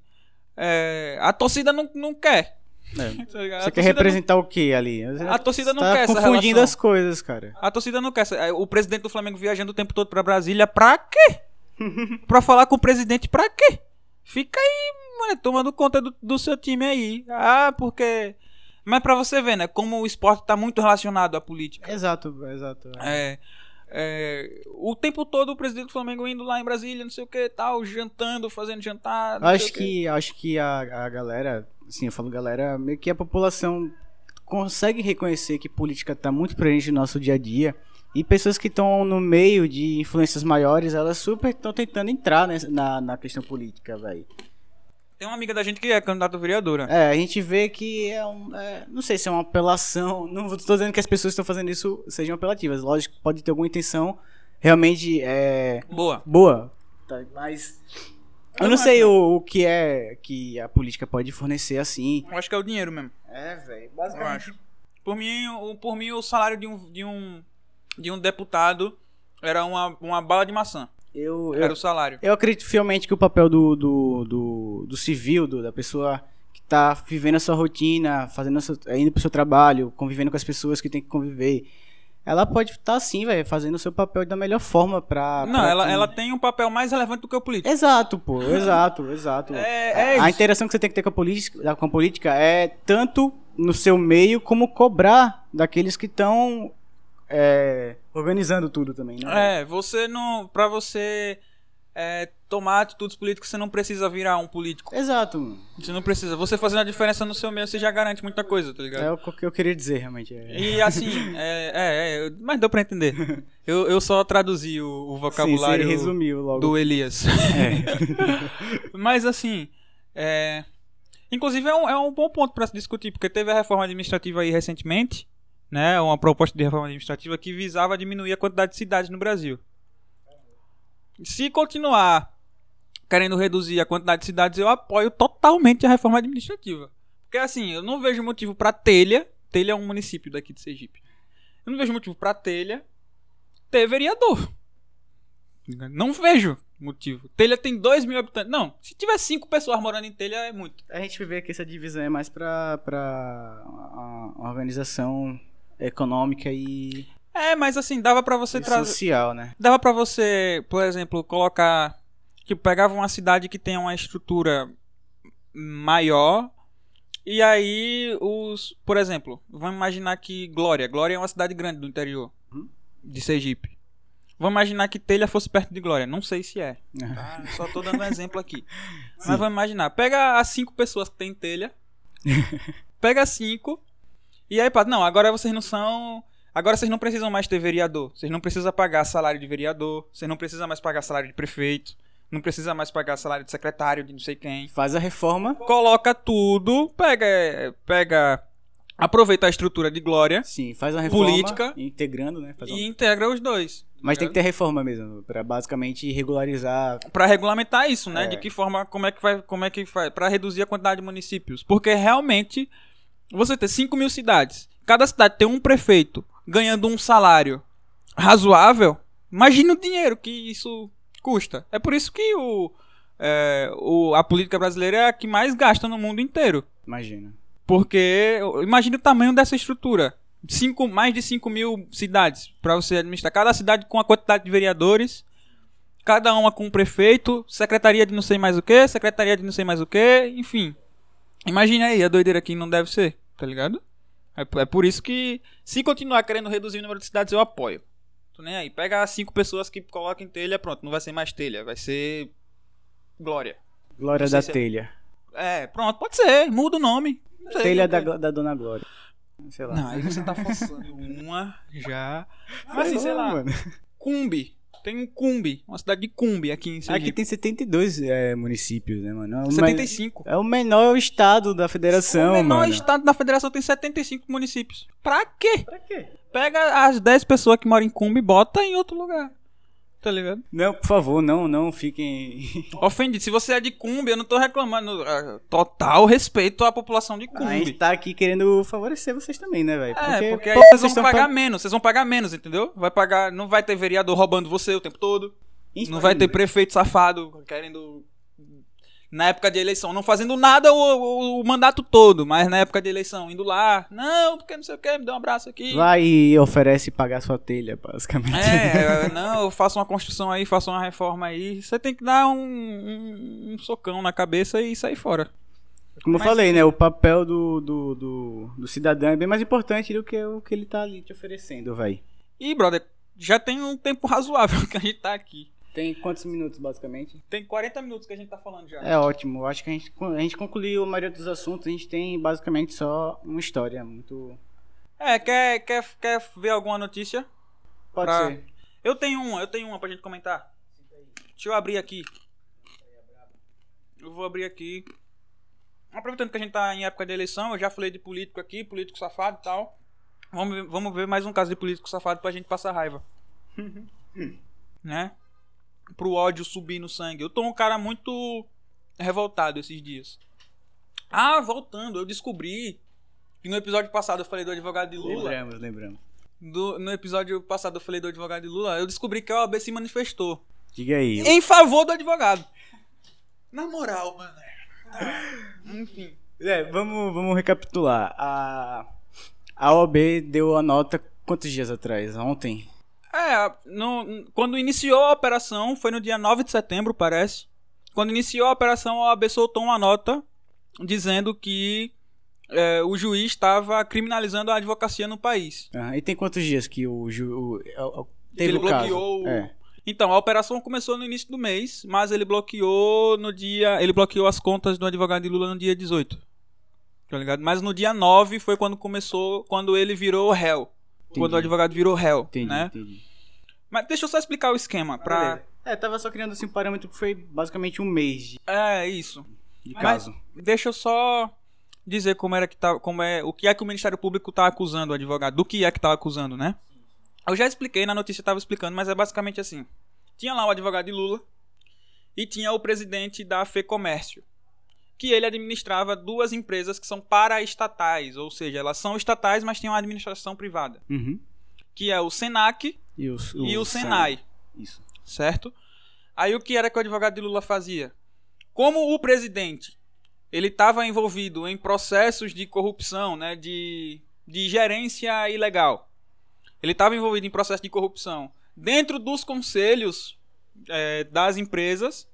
é, a torcida não, não quer. É. tá? Você quer representar o que ali? A torcida não tá quer essa confundindo as coisas, cara. Não, a torcida não quer. É, O presidente do Flamengo viajando o tempo todo pra Brasília, pra quê? pra falar com o presidente, pra quê? Fica aí, mano, tomando conta do, do seu time aí. Ah, porque... Mas pra você ver, né, como o esporte tá muito relacionado à política. Exato, exato. É, é, o tempo todo o presidente do Flamengo indo lá em Brasília, não sei o que tal, jantando, fazendo jantar. não Acho que, acho que a, a galera, assim, eu falo galera, meio que a população consegue reconhecer que política tá muito presente no nosso dia a dia. E pessoas que estão no meio de influências maiores, elas super estão tentando entrar nessa- na, na questão política, velho. Tem uma amiga da gente que é candidata a vereadora. É, a gente vê que é um. é, não sei se é uma apelação. Não estou dizendo que as pessoas que estão fazendo isso sejam apelativas. Lógico que pode ter alguma intenção realmente é, Boa. boa. tá, mas. Eu Eu não sei o, o que é que a política pode fornecer assim. Eu acho que é o dinheiro mesmo. É, velho. Eu acho. Por mim, o, por mim o salário de um, de um, de um deputado era uma, uma bala de maçã. Eu, eu, Era o salário. eu acredito fielmente que o papel do, do, do, do civil, do- da pessoa que tá vivendo a sua rotina, fazendo a sua, indo pro seu trabalho, convivendo com as pessoas que tem que conviver, ela pode estar assim, velho, fazendo o seu papel da melhor forma pra. Não, pra ela, que- ela tem um papel mais relevante do que o político. Exato, pô, exato, exato. É- é a isso. interação que você tem que ter com a, política, com a política é tanto no seu meio como cobrar daqueles que estão organizando tudo também, né? É, você não. Pra você é, tomar atitudes políticas, você não precisa virar um político. Exato. Você não precisa. Você fazendo a diferença no seu meio, você já garante muita coisa, tá ligado? É o que eu queria dizer, realmente. é. E assim, é, é, é, mas deu pra entender. Eu, eu só traduzi o, o Sim, vocabulário você resumiu logo. do Elias. É. Mas assim, é... inclusive é um, é um bom ponto pra se discutir, porque teve a reforma administrativa aí recentemente, né? Uma proposta de reforma administrativa que visava diminuir a quantidade de cidades no Brasil. Se continuar querendo reduzir a quantidade de cidades, eu apoio totalmente a reforma administrativa. Porque assim, eu não vejo motivo pra Telha, Telha é um município daqui de Sergipe. Eu não vejo motivo pra Telha ter vereador. Não vejo motivo. Telha tem 2 mil habitantes. Não, se tiver 5 pessoas morando em Telha é muito. A gente vê que essa divisão é mais pra, pra uma organização econômica e, É, mas assim, dava pra você trazer. social, né? Dava pra você, por exemplo, colocar. Tipo, pegava uma cidade que tem uma estrutura maior. E aí, os. Por exemplo, vamos imaginar que Glória. Glória é uma cidade grande do interior Uhum. de Sergipe. Vamos imaginar que Telha fosse perto de Glória. Não sei se é. tá? Só tô dando um exemplo aqui. Mas vamos imaginar. Pega as cinco pessoas que tem em Telha. pega cinco. E aí, pá, não, agora vocês não são. Agora vocês não precisam mais ter vereador. Vocês não precisam pagar salário de vereador. Vocês não precisam mais pagar salário de prefeito. Não precisa mais pagar salário de secretário, de não sei quem. Faz a reforma. Coloca tudo, pega. Pega. Aproveita a estrutura de Glória Sim, faz uma reforma. Política. Integrando, né? Faz uma- e integra os dois. Mas tem que ter reforma mesmo, pra basicamente regularizar. Pra regulamentar isso, né? É. De que forma, como é que vai, como é que faz, para reduzir a quantidade de municípios, porque realmente você ter 5 mil cidades, cada cidade tem um prefeito ganhando um salário razoável, imagina o dinheiro que isso custa. É por isso que o, é, o a política brasileira é a que mais gasta no mundo inteiro, Imagina. porque imagine o tamanho dessa estrutura. Cinco, mais de 5 mil cidades para você administrar. Cada cidade com a quantidade de vereadores, cada uma com um prefeito, secretaria de não sei mais o que, secretaria de não sei mais o que, enfim. Imagine aí a doideira que não deve ser, tá ligado? É, é por isso que, se continuar querendo reduzir o número de cidades, eu apoio. Tô nem aí. Pega as cinco pessoas que colocam em telha, pronto, não vai ser mais telha, vai ser. Glória. Glória sei da se é- telha. É, pronto, pode ser, muda o nome. Sei, Telha da, da Dona Glória. Sei lá. Não, aí você tá forçando uma já. Mas assim, sei lá, mano. Cumbi. Tem um Cumbi, uma cidade de Cumbi aqui em Aqui Sergipe. tem 72 é, municípios, né, mano? É o 75. men- É o menor estado da federação, o menor mano. estado da federação tem 75 municípios. Pra quê? Pra quê? Pega as 10 pessoas que moram em Cumbi e bota em outro lugar. Tá ligado? Não, por favor, não, não fiquem. Ofendido. Se você é de Cumbi, eu não tô reclamando. Ah, Total respeito à população de A gente Cumbi. tá aqui querendo favorecer vocês também, né, velho? É, porque, aí pô, vocês vão estão pagar pag- menos, vocês vão pagar menos, entendeu? Vai pagar, não vai ter vereador roubando você o tempo todo. Isso, Não vai ter prefeito safado querendo. Na época de eleição, não fazendo nada o, o- o mandato todo, mas na época de eleição, indo lá, não, porque não sei o que, me dá um abraço aqui. Vai e oferece pagar sua telha, basicamente. É, não, eu faço uma construção aí, faço uma reforma aí. Você tem que dar um, um- um socão na cabeça e sair fora. Como eu Mas- falei, né? O papel do, do, do, do cidadão é bem mais importante do que o que ele tá ali te oferecendo, velho. E, brother, já tem um tempo razoável que a gente tá aqui. Tem quantos minutos, basicamente? Tem 40 minutos que a gente tá falando já. É ótimo. Acho que a gente, a gente concluiu a maioria dos assuntos. A gente tem basicamente só uma história muito. É, quer, quer, quer ver alguma notícia? Pode Pra- ser. Eu tenho uma, eu tenho uma pra gente comentar. Deixa eu abrir aqui. Eu vou abrir aqui. Aproveitando que a gente tá em época de eleição, eu já falei de político aqui, político safado e tal. Vamos vamos ver mais um caso de político safado pra gente passar raiva. né? Pro ódio subir no sangue. Eu tô um cara muito revoltado esses dias. Ah, voltando, eu descobri que no episódio passado eu falei do advogado de Lula. Lembramos, lembramos. Do- no episódio passado eu falei do advogado de Lula. Eu descobri que a OAB se manifestou Diga aí. em favor do advogado. Na moral, mano. Enfim. É, vamos, vamos recapitular. A, a OAB deu a nota quantos dias atrás? Ontem? É, no- quando iniciou a operação, foi no dia 9 de setembro, parece. Quando iniciou a operação, a OAB soltou uma nota dizendo que é, o juiz estava criminalizando a advocacia no país. Ah, e tem quantos dias que o ju... o- o- o- teve Ele o caso? bloqueou o- É. Então, a operação começou no início do mês, mas ele bloqueou no dia. Ele bloqueou as contas do advogado de Lula no dia 18. Tá ligado? Mas no dia 9 foi quando começou, quando ele virou réu. Quando o advogado virou réu. Entendi, né? entendi. Mas deixa eu só explicar o esquema. Pra... Beleza. É, tava só criando assim um parâmetro que foi basicamente um mês de, É, isso. de Mas- caso. Deixa eu só dizer como era que tá, como é, o que é que o Ministério Público tá acusando o advogado, do que é que tá acusando, né? Eu já expliquei na notícia, eu tava explicando, mas é basicamente assim. Tinha lá o advogado de Lula e tinha o presidente da FEComércio, que ele administrava duas empresas que são paraestatais, ou seja, elas são estatais, mas têm uma administração privada, Uhum. que é o Senac E o, e o Senai. Isso. certo? Aí o que era que o advogado de Lula fazia? Como o presidente ele estava envolvido em processos de corrupção, né, de, de gerência ilegal, ele estava envolvido em processo de corrupção dentro dos conselhos é, das empresas.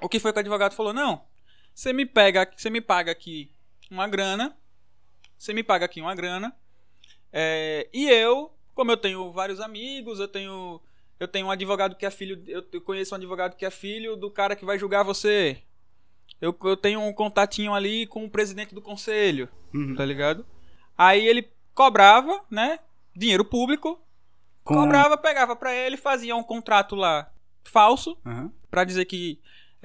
O que foi que o advogado falou? Não, você me pega, você me paga aqui uma grana, você me paga aqui uma grana, é, e eu, como eu tenho vários amigos, eu tenho eu tenho um advogado que é filho. Eu conheço um advogado que é filho do cara que vai julgar você. Eu, eu tenho um contatinho ali com o presidente do conselho, Uhum. tá ligado? Aí ele cobrava, né? Dinheiro público. Com- Cobrava, pegava pra ele, fazia um contrato lá falso, Aham. pra dizer que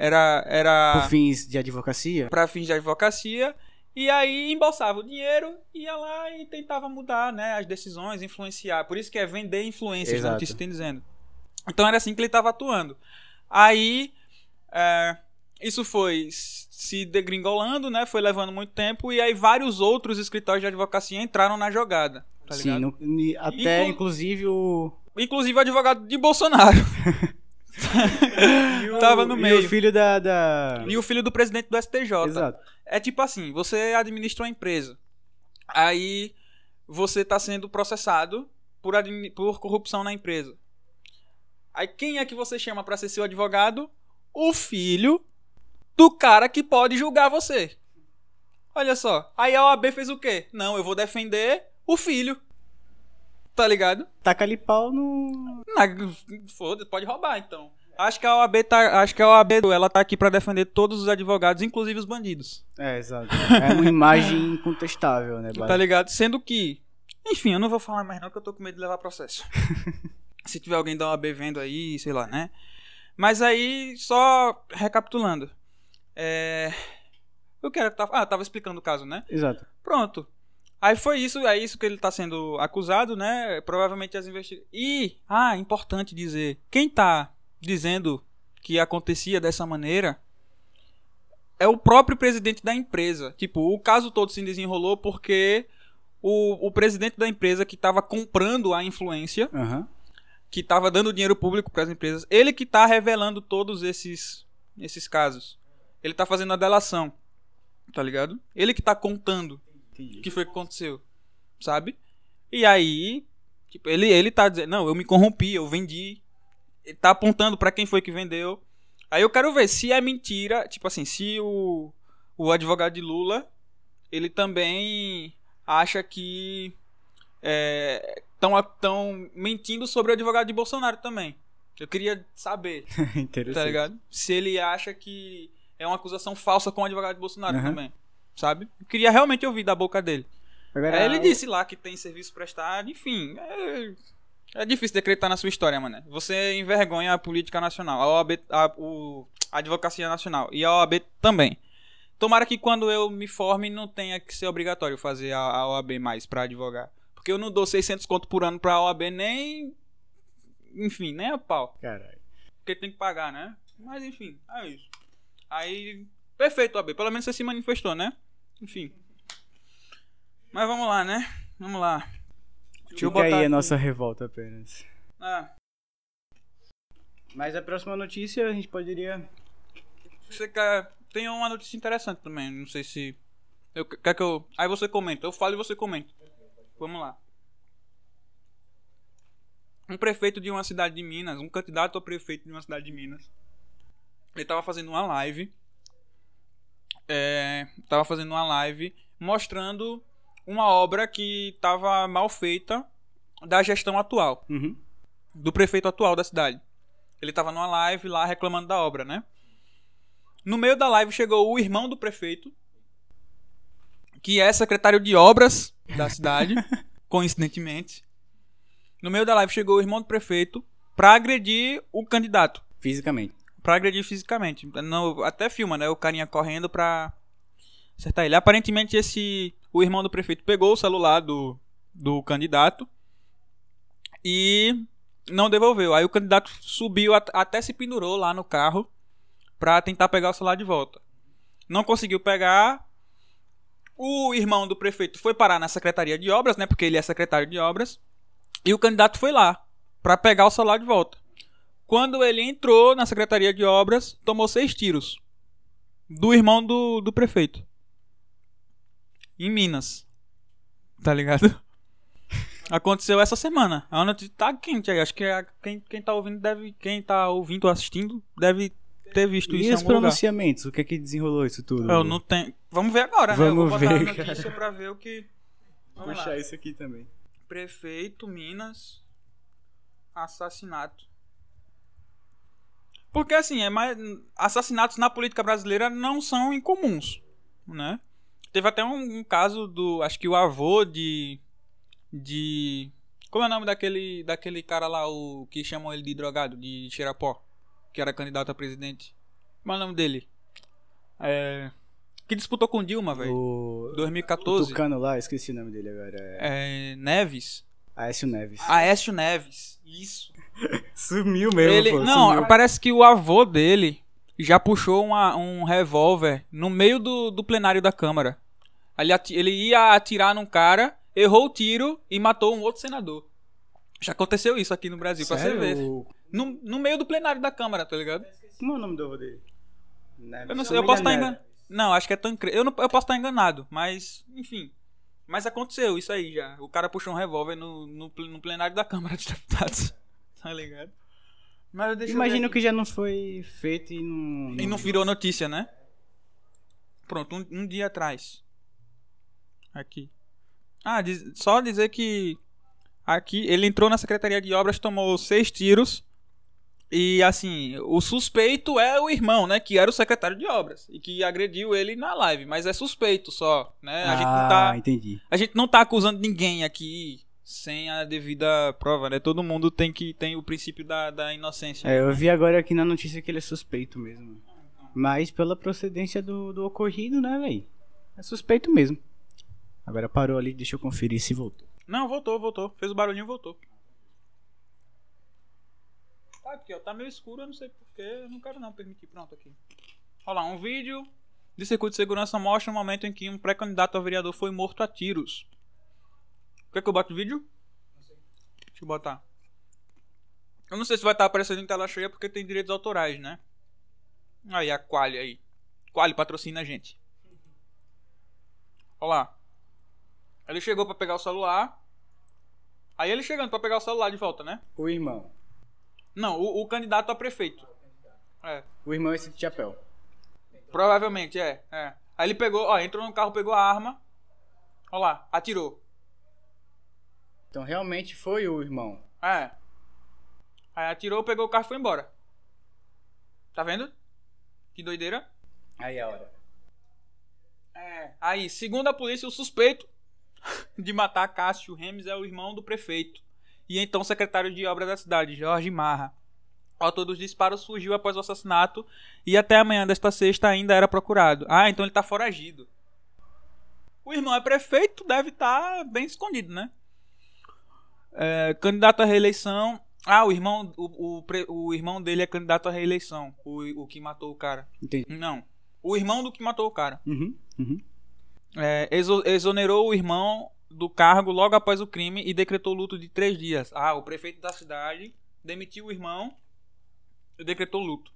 era. era Por fins de advocacia? para fins de advocacia. E aí embolsava o dinheiro, ia lá e tentava mudar né, as decisões, influenciar. Por isso que é vender influências, Exato. a notícia tem dizendo. Então era assim que ele estava atuando. Aí é, isso foi se degringolando, né? Foi levando muito tempo, e aí vários outros escritórios de advocacia entraram na jogada. Tá Sim, no- até Inclu- inclusive o. Inclusive o advogado de Bolsonaro. Tava no e meio. o filho da. da... e o filho do presidente do STJ. Exato. É tipo assim, você administra uma empresa. Aí você está sendo processado por, por corrupção na empresa. Aí quem é que você chama para ser seu advogado? O filho do cara que pode julgar você. Olha só. Aí a OAB fez o quê? Não, eu vou defender o filho. Tá ligado? Taca ali pau no. Na- Foda, pode roubar então. Acho que a OAB tá, acho que a OAB ela tá aqui para defender todos os advogados, inclusive os bandidos. É, exato. É uma imagem incontestável, né? Tá ligado? Sendo que. Enfim, eu não vou falar mais não, que eu tô com medo de levar processo. Se tiver alguém da OAB vendo aí, sei lá, né? Mas aí, só recapitulando. É. Eu quero que tava. Ah, tava explicando o caso, né? Exato. Pronto. Aí foi isso, é isso que ele tá sendo acusado, né? Provavelmente as investigações. E, ah, importante dizer, quem tá dizendo que acontecia dessa maneira é o próprio presidente da empresa. Tipo, o caso todo se desenrolou porque o, o presidente da empresa que tava comprando a influência, Aham. que tava dando dinheiro público para as empresas, ele que tá revelando todos esses esses casos. Ele tá fazendo a delação. Tá ligado? Ele que tá contando Entendi. o que foi que aconteceu, sabe? E aí, tipo, ele, ele tá dizendo, não, eu me corrompi, eu vendi. Ele tá apontando pra quem foi que vendeu. Aí eu quero ver se é mentira, tipo assim, se o, o advogado de Lula, ele também acha que estão tão mentindo sobre o advogado de Bolsonaro também. Eu queria saber, Interessante. tá ligado? Se ele acha que é uma acusação falsa com o advogado de Bolsonaro Aham. também, sabe? Eu queria realmente ouvir da boca dele. Agora, Aí ele disse lá que tem serviço prestado, enfim. É, é difícil de acreditar na sua história, mano. Você envergonha a política nacional, a OAB, a, o, a advocacia nacional e a OAB também. Tomara que quando eu me forme não tenha que ser obrigatório fazer a, a OAB mais pra advogar. Porque eu não dou 600 conto por ano pra OAB nem. Enfim, nem a pau. Caralho. Porque tem que pagar, né? Mas enfim, é isso. Aí. Perfeito, OAB. Pelo menos você se manifestou, né? Enfim. Mas vamos lá, né? Vamos lá. Deixa eu Fica aí botar a nossa revolta apenas. Ah, Mas a próxima notícia a gente poderia. você quer. Tem uma notícia interessante também. Não sei se. Eu, quer que eu. Aí você comenta. Eu falo e você comenta. Vamos lá. Um prefeito de uma cidade de Minas, um candidato a prefeito de uma cidade de Minas, ele tava fazendo uma live. É, tava fazendo uma live mostrando uma obra que tava mal feita da gestão atual. Uhum. do prefeito atual da cidade. Ele tava numa live lá reclamando da obra, né? No meio da live chegou o irmão do prefeito, que é secretário de obras da cidade, coincidentemente. No meio da live chegou o irmão do prefeito pra agredir o candidato, Fisicamente. Pra agredir fisicamente. No- até filma, né? O carinha correndo pra acertar ele. Aparentemente esse o irmão do prefeito pegou o celular do do candidato e não devolveu. Aí o candidato subiu at- até se pendurou lá no carro pra tentar pegar o celular de volta. Não conseguiu pegar. O irmão do prefeito foi parar na secretaria de obras, né? Porque ele é secretário de obras. E o candidato foi lá pra pegar o celular de volta. Quando ele entrou na secretaria de obras, tomou seis tiros do irmão do, do prefeito. Em Minas. Tá ligado? Aconteceu essa semana. A notícia tá quente aí. Acho que a- quem, quem tá ouvindo deve. Quem tá ouvindo ou assistindo deve ter visto E isso em os algum lugar. pronunciamentos? O que é que desenrolou isso tudo? Eu não tenho. Vamos ver agora, né? Eu vou Vamos botar ver, a notícia pra ver o que. Vamos lá. puxar isso aqui também. Prefeito Minas assassinato. Porque assim, é mais assassinatos na política brasileira não são incomuns, né? Teve até um, um caso do, acho que o avô de de como é o nome daquele daquele cara lá o que chamam ele de drogado, de Xerapó, que era candidato a presidente. Como é o nome dele? É que disputou com Dilma, velho. O... o 2014. Tucano lá, esqueci o nome dele agora. É... É, Neves. Aécio Neves. Aécio Neves. Isso. Sumiu mesmo, Ele, pô. não, sumiu. parece que o avô dele já puxou uma- um revólver no meio do, do plenário da Câmara. Ele, ati- ele ia atirar num cara, errou o tiro e matou um outro senador. Já aconteceu isso aqui no Brasil, pra você Sério? ver. No, no meio do plenário da Câmara, tá ligado? Como é o nome do avô dele? Neves. Eu não sei, eu posso estar enganado. Não, acho que é Tancredo. Eu, não, eu posso estar enganado, mas, enfim. Mas aconteceu isso aí já. O cara puxou um revólver no, no, no plenário da Câmara dos Deputados. Tá ligado? Mas deixa Imagino que já não foi feito e não... E não virou notícia, né? Pronto, um, um dia atrás. Aqui. Ah, diz- só dizer que aqui ele entrou na Secretaria de Obras, tomou seis tiros. E assim, o suspeito é o irmão, né? Que era o secretário de obras. E que agrediu ele na live. Mas é suspeito só, né? A, gente, não Ah, tá, entendi. a gente não tá acusando ninguém aqui sem a devida prova, né? Todo mundo tem que tem o princípio da, da inocência. É, eu vi agora aqui na notícia que ele é suspeito mesmo. Mas pela procedência do, do ocorrido, né, véi? É suspeito mesmo. Agora parou ali, deixa eu conferir se voltou. Não, voltou, voltou. Fez o barulhinho, voltou. Tá aqui, ó. Tá meio escuro, eu não sei porquê. Eu não quero não permitir. Pronto, aqui. Olha lá, um vídeo de circuito de segurança mostra o momento em que um pré-candidato a vereador foi morto a tiros. Quer que eu bote o vídeo? Deixa eu botar. Eu não sei se vai estar aparecendo em tela cheia porque tem direitos autorais, né? Aí, a Quali aí. Quali patrocina a gente. Olha lá. Ele chegou pra pegar o celular. Aí ele chegando pra pegar o celular de volta, né? O irmão. Não, o, o candidato a prefeito. É. O irmão é esse de chapéu. Provavelmente, é, é. Aí ele pegou, ó, entrou no carro, pegou a arma. Ó lá, atirou. Então realmente foi o irmão. É. Aí atirou, pegou o carro e foi embora. Tá vendo? Que doideira. Aí a hora. É. Aí, segundo a polícia, o suspeito de matar Cássio Remes é o irmão do prefeito. E então secretário de obras da cidade, Jorge Marra. O autor dos disparos fugiu após o assassinato e até amanhã desta sexta ainda era procurado. Ah, então ele tá foragido. O irmão é prefeito, deve estar bem escondido, né? É, candidato à reeleição. Ah, o irmão, o, o, o irmão dele é candidato à reeleição. O, o que matou o cara. Entendi. Não. O irmão do que matou o cara. Uhum, uhum. é, exo- exonerou o irmão do cargo logo após o crime e decretou luto de três dias. Ah, o prefeito da cidade demitiu o irmão e decretou luto.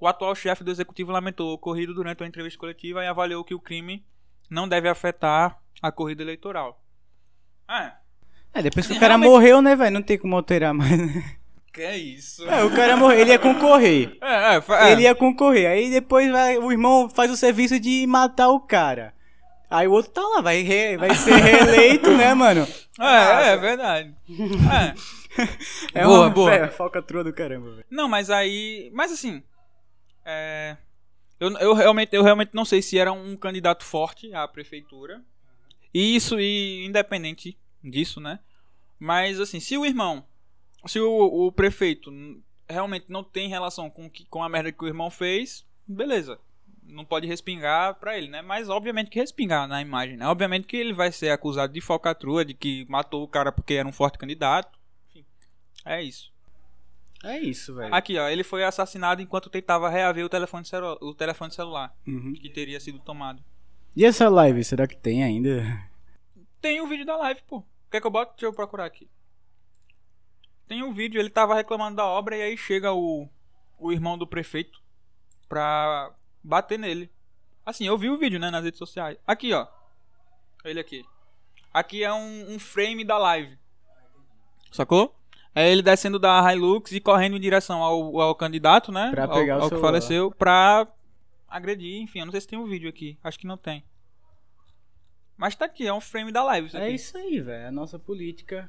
O atual chefe do executivo lamentou o ocorrido durante uma entrevista coletiva e avaliou que o crime não deve afetar a corrida eleitoral. Ah, É, depois que o cara realmente- morreu, né, velho? Não tem como alterar mais. né? que é isso? É, o cara morreu, ele ia concorrer. É, é, é. Ele ia concorrer. Aí depois vai- o irmão faz o serviço de matar o cara. Aí o outro tá lá, vai, re- vai ser reeleito, né, mano? É, é verdade. É. É Boa, uma boa. é, falcatrua do caramba, velho. Não, mas aí. Mas assim. É. Eu, eu, realmente, eu realmente não sei se era um candidato forte à prefeitura. E isso, e independente disso, né? Mas assim, se o irmão. Se o, o prefeito realmente não tem relação com, que, com a merda que o irmão fez, beleza. Não pode respingar pra ele, né? Mas obviamente que respingar na imagem, né? Obviamente que ele vai ser acusado de falcatrua, de que matou o cara porque era um forte candidato. Enfim, é isso. É isso, velho. Aqui, ó, ele foi assassinado enquanto tentava reaver o telefone, celu- o telefone celular Uhum. que teria sido tomado. E essa live, será que tem ainda? Tem o vídeo da live, pô. Quer que eu bote? Deixa eu procurar aqui. Tem um vídeo, ele tava reclamando da obra e aí chega o, o irmão do prefeito pra bater nele. Assim, eu vi o vídeo, né, nas redes sociais. Aqui, ó. Ele aqui. Aqui é um, um frame da live. Sacou? É ele descendo da Hilux e correndo em direção ao, ao candidato, né? Pra ao, pegar o ao que celular. faleceu, pra agredir, enfim. Eu não sei se tem um vídeo aqui. Acho que não tem. Mas tá aqui, é um frame da live. Isso É aqui. isso aí, velho. A nossa política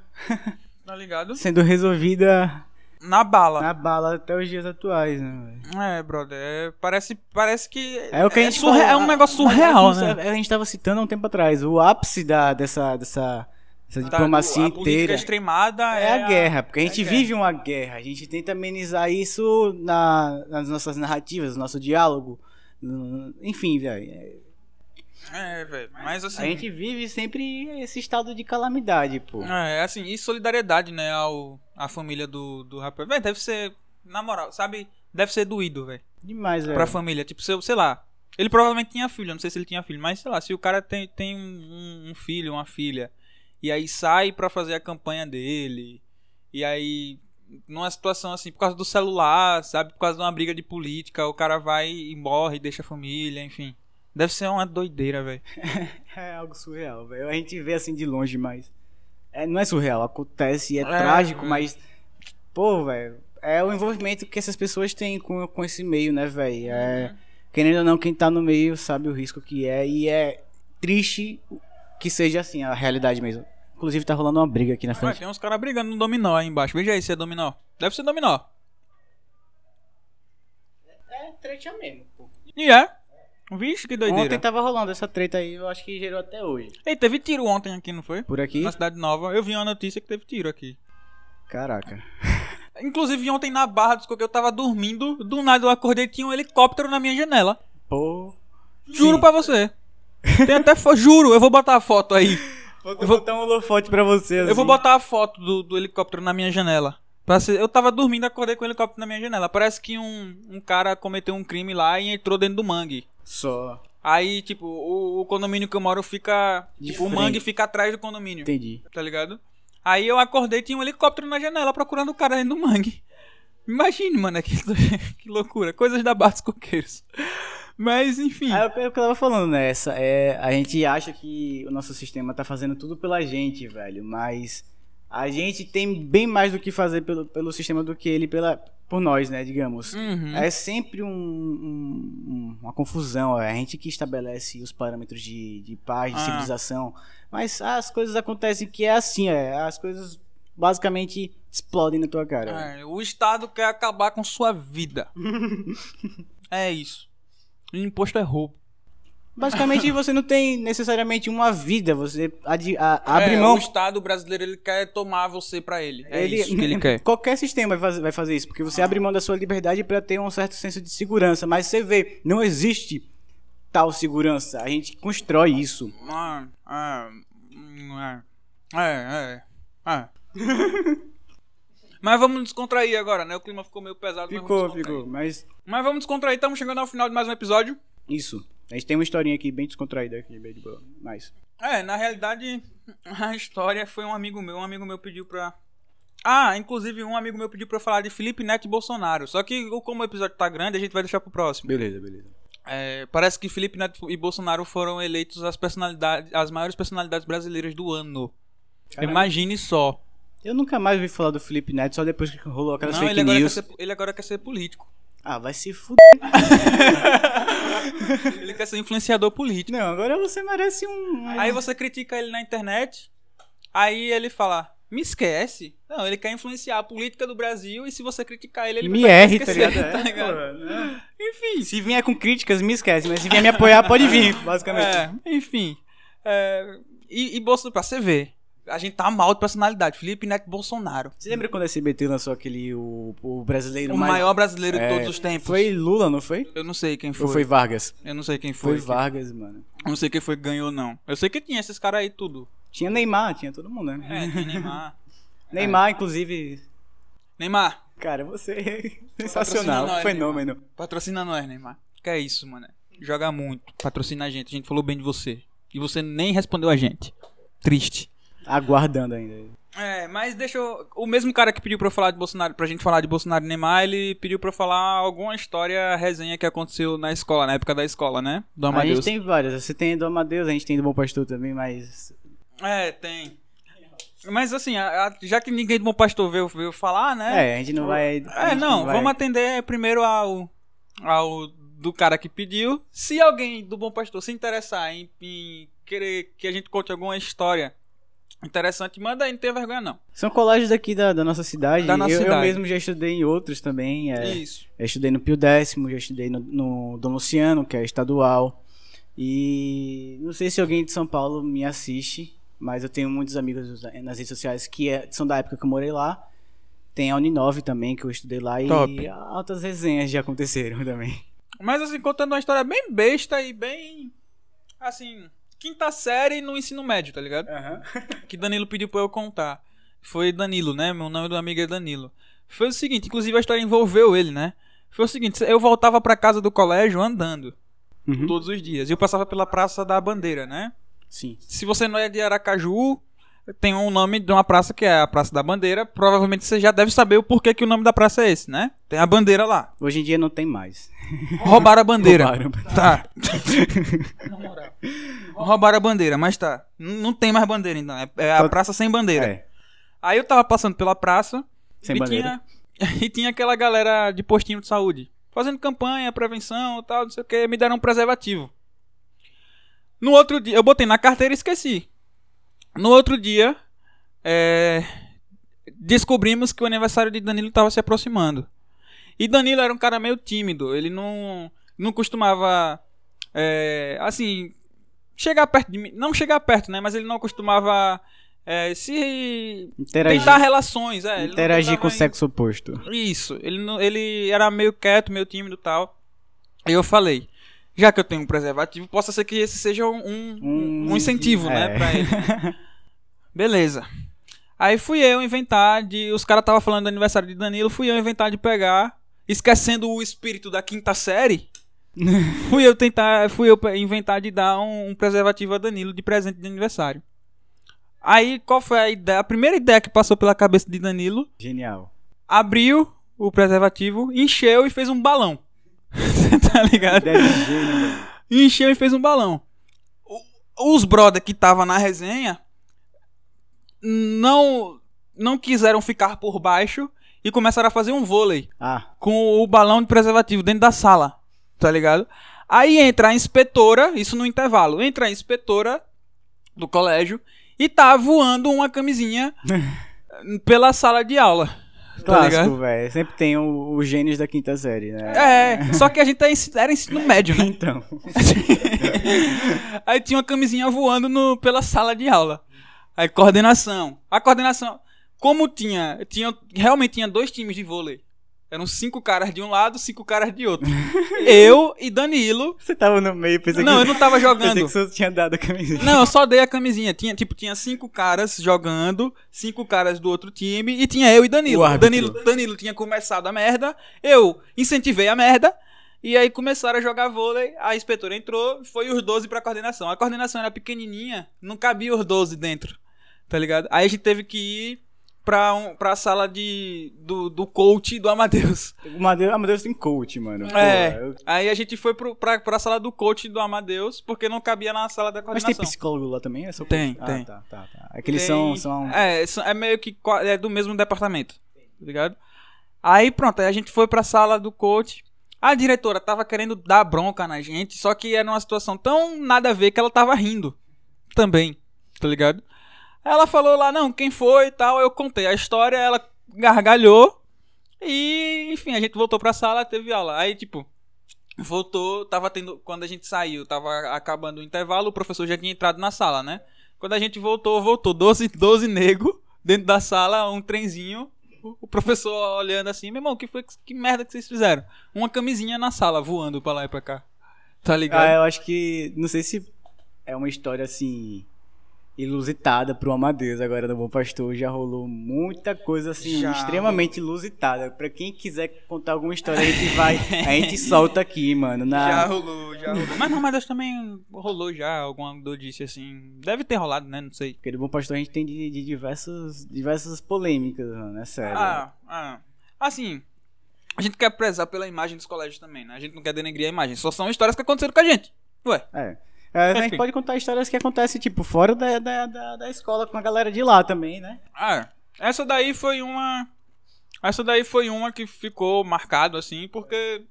Tá ligado? sendo resolvida Na bala. na bala até os dias atuais, né, velho? É, brother. é- parece, parece que. É o que a gente surre- fala- é um negócio surreal, é né? A gente tava citando há um tempo atrás. O ápice da, dessa, dessa, dessa Tá, diplomacia a inteira extremada é a guerra. Porque a é gente guerra. vive uma guerra. A gente tenta amenizar isso na, nas nossas narrativas, no nosso diálogo. no- Enfim, velho. É- É, velho. Mas assim. A gente vive sempre esse estado de calamidade, pô. É, assim, e solidariedade, né, ao, à família do, do rapaz. Velho, deve ser, na moral, sabe? Deve ser doído, velho. Demais, velho. Pra família. Tipo, sei, sei lá. Ele provavelmente tinha filho, eu não sei se ele tinha filho, mas sei lá, se o cara tem, tem um, um filho, uma filha, e aí sai pra fazer a campanha dele, e aí, numa situação assim, por causa do celular, sabe? Por causa de uma briga de política, o cara vai e morre, deixa a família, enfim. Deve ser uma doideira, velho. É algo surreal, velho. A gente vê assim de longe, mas. É, não é surreal, acontece, é, É, trágico, é. mas. Pô, velho. É o envolvimento que essas pessoas têm com, com esse meio, né, velho? É, querendo ou não, quem tá no meio sabe o risco que é. E é triste que seja assim, a realidade mesmo. Inclusive, tá rolando uma briga aqui na Ué, frente. tem uns caras brigando no dominó aí embaixo. Veja aí se é dominó. Deve ser dominó. É treta mesmo, pô. E é. Vixe, que doideira. Ontem tava rolando essa treta aí, eu acho que gerou até hoje. Ei, teve tiro ontem aqui, não foi? Por aqui? Na Cidade Nova. Eu vi uma notícia que teve tiro aqui. Caraca. Inclusive, ontem na Barra dos Coqueiros eu tava dormindo. Do nada eu acordei e tinha um helicóptero na minha janela. Pô. Juro Sim. pra você. Tem até. Juro, eu vou botar a foto aí. Vou, Eu vou- botar um holofote pra você. Eu vou assim. botar a foto do, do helicóptero na minha janela. Eu tava dormindo acordei com o helicóptero na minha janela. Parece que um, um cara cometeu um crime lá e entrou dentro do mangue. Só. Aí, tipo, o, o condomínio que eu moro fica. De Tipo, o mangue fica atrás do condomínio. Entendi. Tá ligado? Aí eu acordei e tinha um helicóptero na janela procurando o cara dentro do mangue. Imagine, mano, que, que loucura. Coisas da Barra dos Coqueiros. Mas, enfim. É o que eu tava falando, né? Essa, é, a gente acha que o nosso sistema tá fazendo tudo pela gente, velho. Mas a gente tem bem mais do que fazer pelo, pelo sistema do que ele pela, por nós, né? Digamos. Uhum. É sempre um- um- um- uma confusão. É a gente que estabelece os parâmetros de, de paz, de Ah. civilização. Mas as coisas acontecem que é assim, é. As coisas basicamente explodem na tua cara. É, o Estado quer acabar com sua vida. é isso. O imposto é roubo. Basicamente você não tem necessariamente uma vida. Você adi- a- abre É, mão O Estado brasileiro ele quer tomar você pra ele. É Ele- isso que ele quer. Qualquer sistema vai fazer, vai fazer isso, porque você abre mão da sua liberdade para ter um certo senso de segurança. Mas você vê, não existe tal segurança. A gente constrói isso. Ah, ah, hum, é, é, é, é. Mas vamos descontrair agora, né? O clima ficou meio pesado. mas Ficou, descontrair. ficou. Mas Mas vamos descontrair, estamos chegando ao final de mais um episódio. isso. A gente tem uma historinha aqui bem descontraída aqui, bem de boa. Mas. É, na realidade, a história foi um amigo meu. Um amigo meu pediu pra. Ah, inclusive um amigo meu pediu pra eu falar de Felipe Neto e Bolsonaro. Só que, como o episódio tá grande, a gente vai deixar pro próximo. Beleza, beleza. É, parece que Felipe Neto e Bolsonaro foram eleitos as personalidades, as maiores personalidades brasileiras do ano. Caramba. Imagine só. Eu nunca mais ouvi falar do Felipe Neto, só depois que rolou aquelas Não, fake ele agora, news. ser, ele agora quer ser político. Ah, vai se fuder. Ele quer ser influenciador político. Não, agora você merece um. Aí você critica ele na internet, aí ele fala, me esquece. Não, ele quer influenciar a política do Brasil e se você criticar ele, ele Me erre, tá ligado? tá É, ligado? pô, né? Enfim. Se vier com críticas, me esquece, mas se vier me apoiar, pode vir, basicamente. É, enfim. É, e, e Bolsonaro, pra você ver, a gente tá mal de personalidade. Felipe Neto Bolsonaro. Você lembra quando a SBT lançou aquele, o, o brasileiro O mais... maior brasileiro de É, todos os tempos. Foi Lula, não foi? Eu não sei quem foi. Ou foi Vargas? Eu não sei quem Foi, foi. Vargas, mano. Eu não sei quem foi que ganhou, não. Eu sei que tinha esses caras aí tudo. Tinha Neymar, tinha todo mundo, né? É, tinha Neymar. Neymar, inclusive... Neymar, Cara, você é sensacional, nós, fenômeno. patrocina nós, Neymar. Que é isso, mano. Joga muito. Patrocina a gente. A gente falou bem de você. E você nem respondeu a gente. Triste. Aguardando ainda. É, mas deixa eu... O mesmo cara que pediu pra eu falar de Bolsonaro, pra gente falar de Bolsonaro e Neymar, ele pediu pra eu falar alguma história, resenha que aconteceu na escola, na época da escola, né? Do A Amadeus. gente tem várias. Você tem do Amadeus, a gente tem do Bom Pastor também, mas... É, tem. Mas assim, a- a- já que ninguém do Bom Pastor veio, veio falar, né? É, a gente não vai... a É, gente não, vai- vamos atender primeiro ao, ao do cara que pediu. Se alguém do Bom Pastor se interessar em, em querer que a gente conte alguma história interessante, manda aí, não tem vergonha não. São colégios daqui da, da nossa cidade. Da nossa eu, eu cidade. mesmo já estudei em outros também. é. Isso. Já estudei no Pio Décimo, já estudei no, no Dom Luciano, que é estadual. E não sei se alguém de São Paulo me assiste, mas eu tenho muitos amigos nas redes sociais que é- são da época que eu morei lá. Tem a Uninove também, que eu estudei lá, Top. e altas resenhas já aconteceram também. Mas assim, contando uma história bem besta e bem. Assim, quinta série no ensino médio, tá ligado? que Danilo pediu pra eu contar. Foi Danilo, né? Meu nome do amigo é Danilo. Foi o seguinte, inclusive a história envolveu ele, né? Foi o seguinte, eu voltava pra casa do colégio andando Uhum. todos os dias. E eu passava pela Praça da Bandeira, né? Sim. Se você não é de Aracaju, tem um nome de uma praça que é a Praça da Bandeira. Provavelmente você já deve saber o porquê que o nome da praça é esse, né? Tem a bandeira lá. Hoje em dia não tem mais. Roubaram a bandeira. Roubaram. Tá. Na moral. Roubaram a bandeira, mas tá. Não tem mais bandeira então. É- É a Só- praça sem bandeira. É, Aí eu tava passando pela praça sem e, bandeira. tinha, e tinha aquela galera de postinho de saúde. Fazendo campanha, prevenção e tal, não sei o que. Me deram um preservativo. No outro dia, eu botei na carteira e esqueci. No outro dia, é, descobrimos que o aniversário de Danilo estava se aproximando. E Danilo era um cara meio tímido. Ele não, não costumava, é, assim, chegar perto de mim. Não chegar perto, né? Mas ele não costumava é, se Interagir, tentar relações. É, interagir com o sexo oposto. Isso. Ele, não- ele era meio quieto, meio tímido e tal. Aí eu falei, já que eu tenho um preservativo, possa ser que esse seja um, um, um incentivo, né, é. pra ele. Beleza. Aí fui eu inventar de. Os caras estavam falando do aniversário de Danilo, fui eu inventar de pegar, esquecendo o espírito da quinta série. fui eu tentar, fui eu inventar de dar um, um preservativo a Danilo de presente de aniversário. Aí qual foi a ideia? A primeira ideia que passou pela cabeça de Danilo Genial. abriu o preservativo, encheu e fez um balão. Você tá ligado? Velho? Encheu e fez um balão. Os brother que tava na resenha não não quiseram ficar por baixo e começaram a fazer um vôlei Ah, com o balão de preservativo dentro da sala, tá ligado? Aí entra a inspetora, isso no intervalo, entra a inspetora do colégio e tá voando uma camisinha pela sala de aula. Tá clássico, velho. Sempre tem o- os gênios da quinta série, né? É, só que a gente tá era ensino médio, né? Então. Aí tinha uma camisinha voando no, pela sala de aula. Aí coordenação. A coordenação, como tinha, tinha, realmente tinha dois times de vôlei. Eram cinco caras de um lado, cinco caras de outro. eu e Danilo. Você tava no meio, pensei Não, que... eu não tava Pensei jogando. que você tinha dado a camisinha. Não, eu só dei a camisinha. Tinha, tipo, tinha cinco caras jogando, cinco caras do outro time, e tinha eu e Danilo. Danilo, Danilo tinha começado a merda, eu incentivei a merda, E aí começaram a jogar vôlei, a inspetora entrou, foi os 12 pra coordenação. A coordenação era pequenininha, não cabia os 12 dentro, tá ligado? Aí a gente teve que ir pra, um, pra sala de, do, do coach do Amadeus. O Amadeus, Amadeus tem coach, mano. É. Pô, eu- Aí a gente foi pro, pra, pra sala do coach do Amadeus, porque não cabia na sala da Mas coordenação. tem psicólogo lá também? É só Tem, coach? tem. Ah, tá, tá, tá. É que eles Tem- são, são... É, é meio que é do mesmo departamento, tá ligado? Aí pronto, aí a gente foi pra sala do coach. A diretora tava querendo dar bronca na gente, só que era uma situação tão nada a ver que ela tava rindo também, tá ligado? Ela falou lá, não, quem foi e tal, eu contei a história, ela gargalhou e, enfim, a gente voltou pra sala, teve aula. Aí, tipo, voltou, tava tendo, quando a gente saiu, tava acabando o intervalo, o professor já tinha entrado na sala, né? Quando a gente voltou, voltou 12, 12 nego dentro da sala, um trenzinho. o- professor olhando assim, meu irmão, que foi que merda que vocês fizeram? Uma camisinha na sala, voando pra lá e pra cá. Tá ligado? Ah, eu acho que. Não sei se é uma história assim. Ilusitada pro Amadeus agora do Bom Pastor. Já rolou muita coisa assim, Já. extremamente ilusitada. Pra quem quiser contar alguma história, a gente vai. A gente solta aqui, mano. Na... Já rolou, já rolou. Mas não, mas acho que também rolou já alguma dodice assim. Deve ter rolado, né? Não sei. Porque do Bom Pastor a gente tem de, de diversas, diversas polêmicas, mano. É sério. Ah, ah. Assim, a gente quer prezar pela imagem dos colégios também, né? A gente não quer denegrir a imagem. Só são histórias que aconteceram com a gente. Ué. É. É, a gente pode contar histórias que acontecem, tipo, fora da, da, da, da escola com a galera de lá também, né? Ah, essa daí foi uma. Essa daí foi uma que ficou marcado, assim, porque.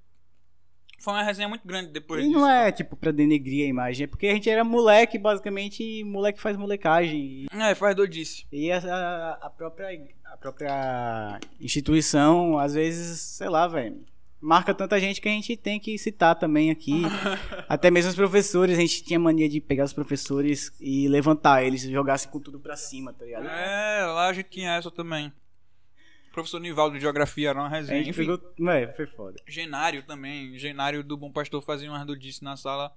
Foi uma resenha muito grande depois E disso. não é, tipo, pra denegrir a imagem, é porque a gente era moleque, basicamente, e moleque faz molecagem. É, faz dodice. E a, a, a própria, a própria instituição, às vezes, sei lá, velho, marca tanta gente que a gente tem que citar também aqui. Até mesmo os professores, a gente tinha mania de pegar os professores e levantar eles, jogassem com tudo pra cima, tá ligado? É, lá a gente tinha essa também. Professor Nivaldo de Geografia era uma A resenha. gente Enfim, pegou. É, foi foda. Genário também. Genário do Bom Pastor fazia umas dodice na sala.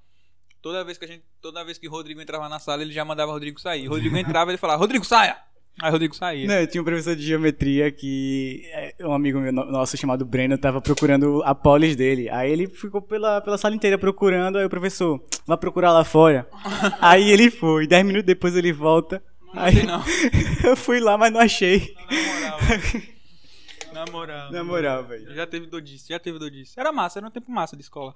Toda vez que a gente. Toda vez que Rodrigo entrava na sala, ele já mandava Rodrigo sair. Rodrigo entrava ele falava, Rodrigo, saia! Aí Rodrigo saía. Não, tinha um professor de geometria que é, um amigo meu, no- nosso chamado Breno tava procurando a polis dele. Aí ele ficou pela, pela sala inteira procurando, aí o professor, vai procurar lá fora. aí ele foi, dez minutos depois ele volta. Não Aí não. eu fui lá, mas não achei. Na moral. Na moral. Na moral, velho. Já teve dodice, já teve dodice. Era massa, era um tempo massa de escola.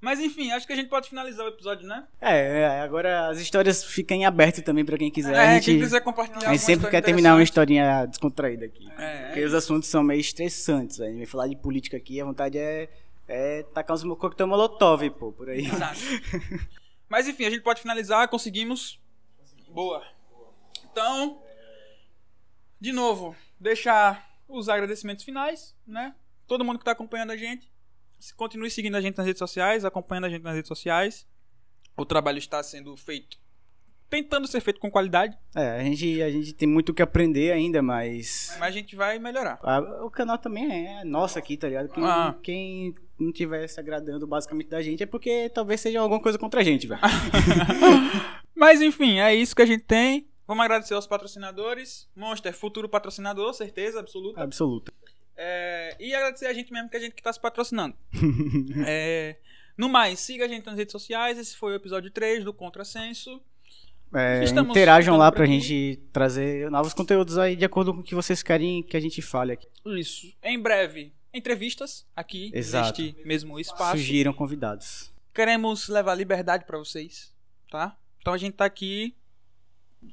Mas enfim, acho que a gente pode finalizar o episódio, né? É, é, agora as histórias ficam em aberto também pra quem quiser. É, a gente, quem quiser compartilhar a gente sempre quer terminar uma historinha descontraída aqui. É, Porque os assuntos são meio estressantes, velho. Falar de política aqui, a vontade é, é tacar uns coquetel molotov, pô, por aí. Exato. Mas enfim, a gente pode finalizar, conseguimos. Boa. Então, de novo, deixar os agradecimentos finais, né? Todo mundo que está acompanhando a gente, continue seguindo a gente nas redes sociais, acompanhando a gente nas redes sociais. O trabalho está sendo feito, tentando ser feito com qualidade, É, a gente, a gente tem muito o que aprender ainda, mas. mas a gente vai melhorar. a- o canal também é nosso aqui, tá ligado? Quem, Ah. quem não estiver se agradando basicamente da gente é porque talvez seja alguma coisa contra a gente, velho. Mas enfim, é isso que a gente tem. Vamos agradecer aos patrocinadores. Monster, futuro patrocinador, certeza absoluta. Absoluta. É, e agradecer a gente mesmo, que a gente que tá se patrocinando. É, no mais, siga a gente nas redes sociais. Esse foi o episódio 3 do Contrassenso. É, interajam lá pra aqui. gente trazer novos conteúdos aí de acordo com o que vocês querem que a gente fale aqui. Isso. Em breve, entrevistas aqui Exato. neste mesmo espaço. Sugiram convidados. Queremos levar liberdade pra vocês, tá? Então a gente tá aqui.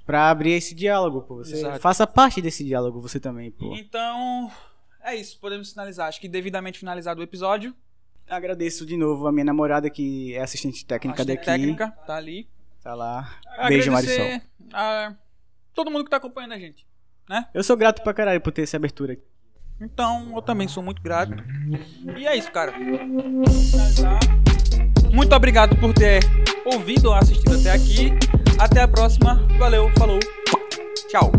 Pra abrir esse diálogo, pô. Você Exato. faça parte desse diálogo, você também, pô. Então, é isso. Podemos finalizar. Acho que devidamente finalizado o episódio. Agradeço de novo a minha namorada, que é assistente técnica Assistente daqui. técnica, tá ali. Tá lá. Beijo, Agradecer Marisol. a todo mundo que tá acompanhando a gente. Eu sou grato pra caralho por ter essa abertura aqui. Então, eu também sou muito grato. E é isso, cara. Muito obrigado por ter ouvido ou assistido até aqui. Até a próxima. Valeu, falou. Tchau.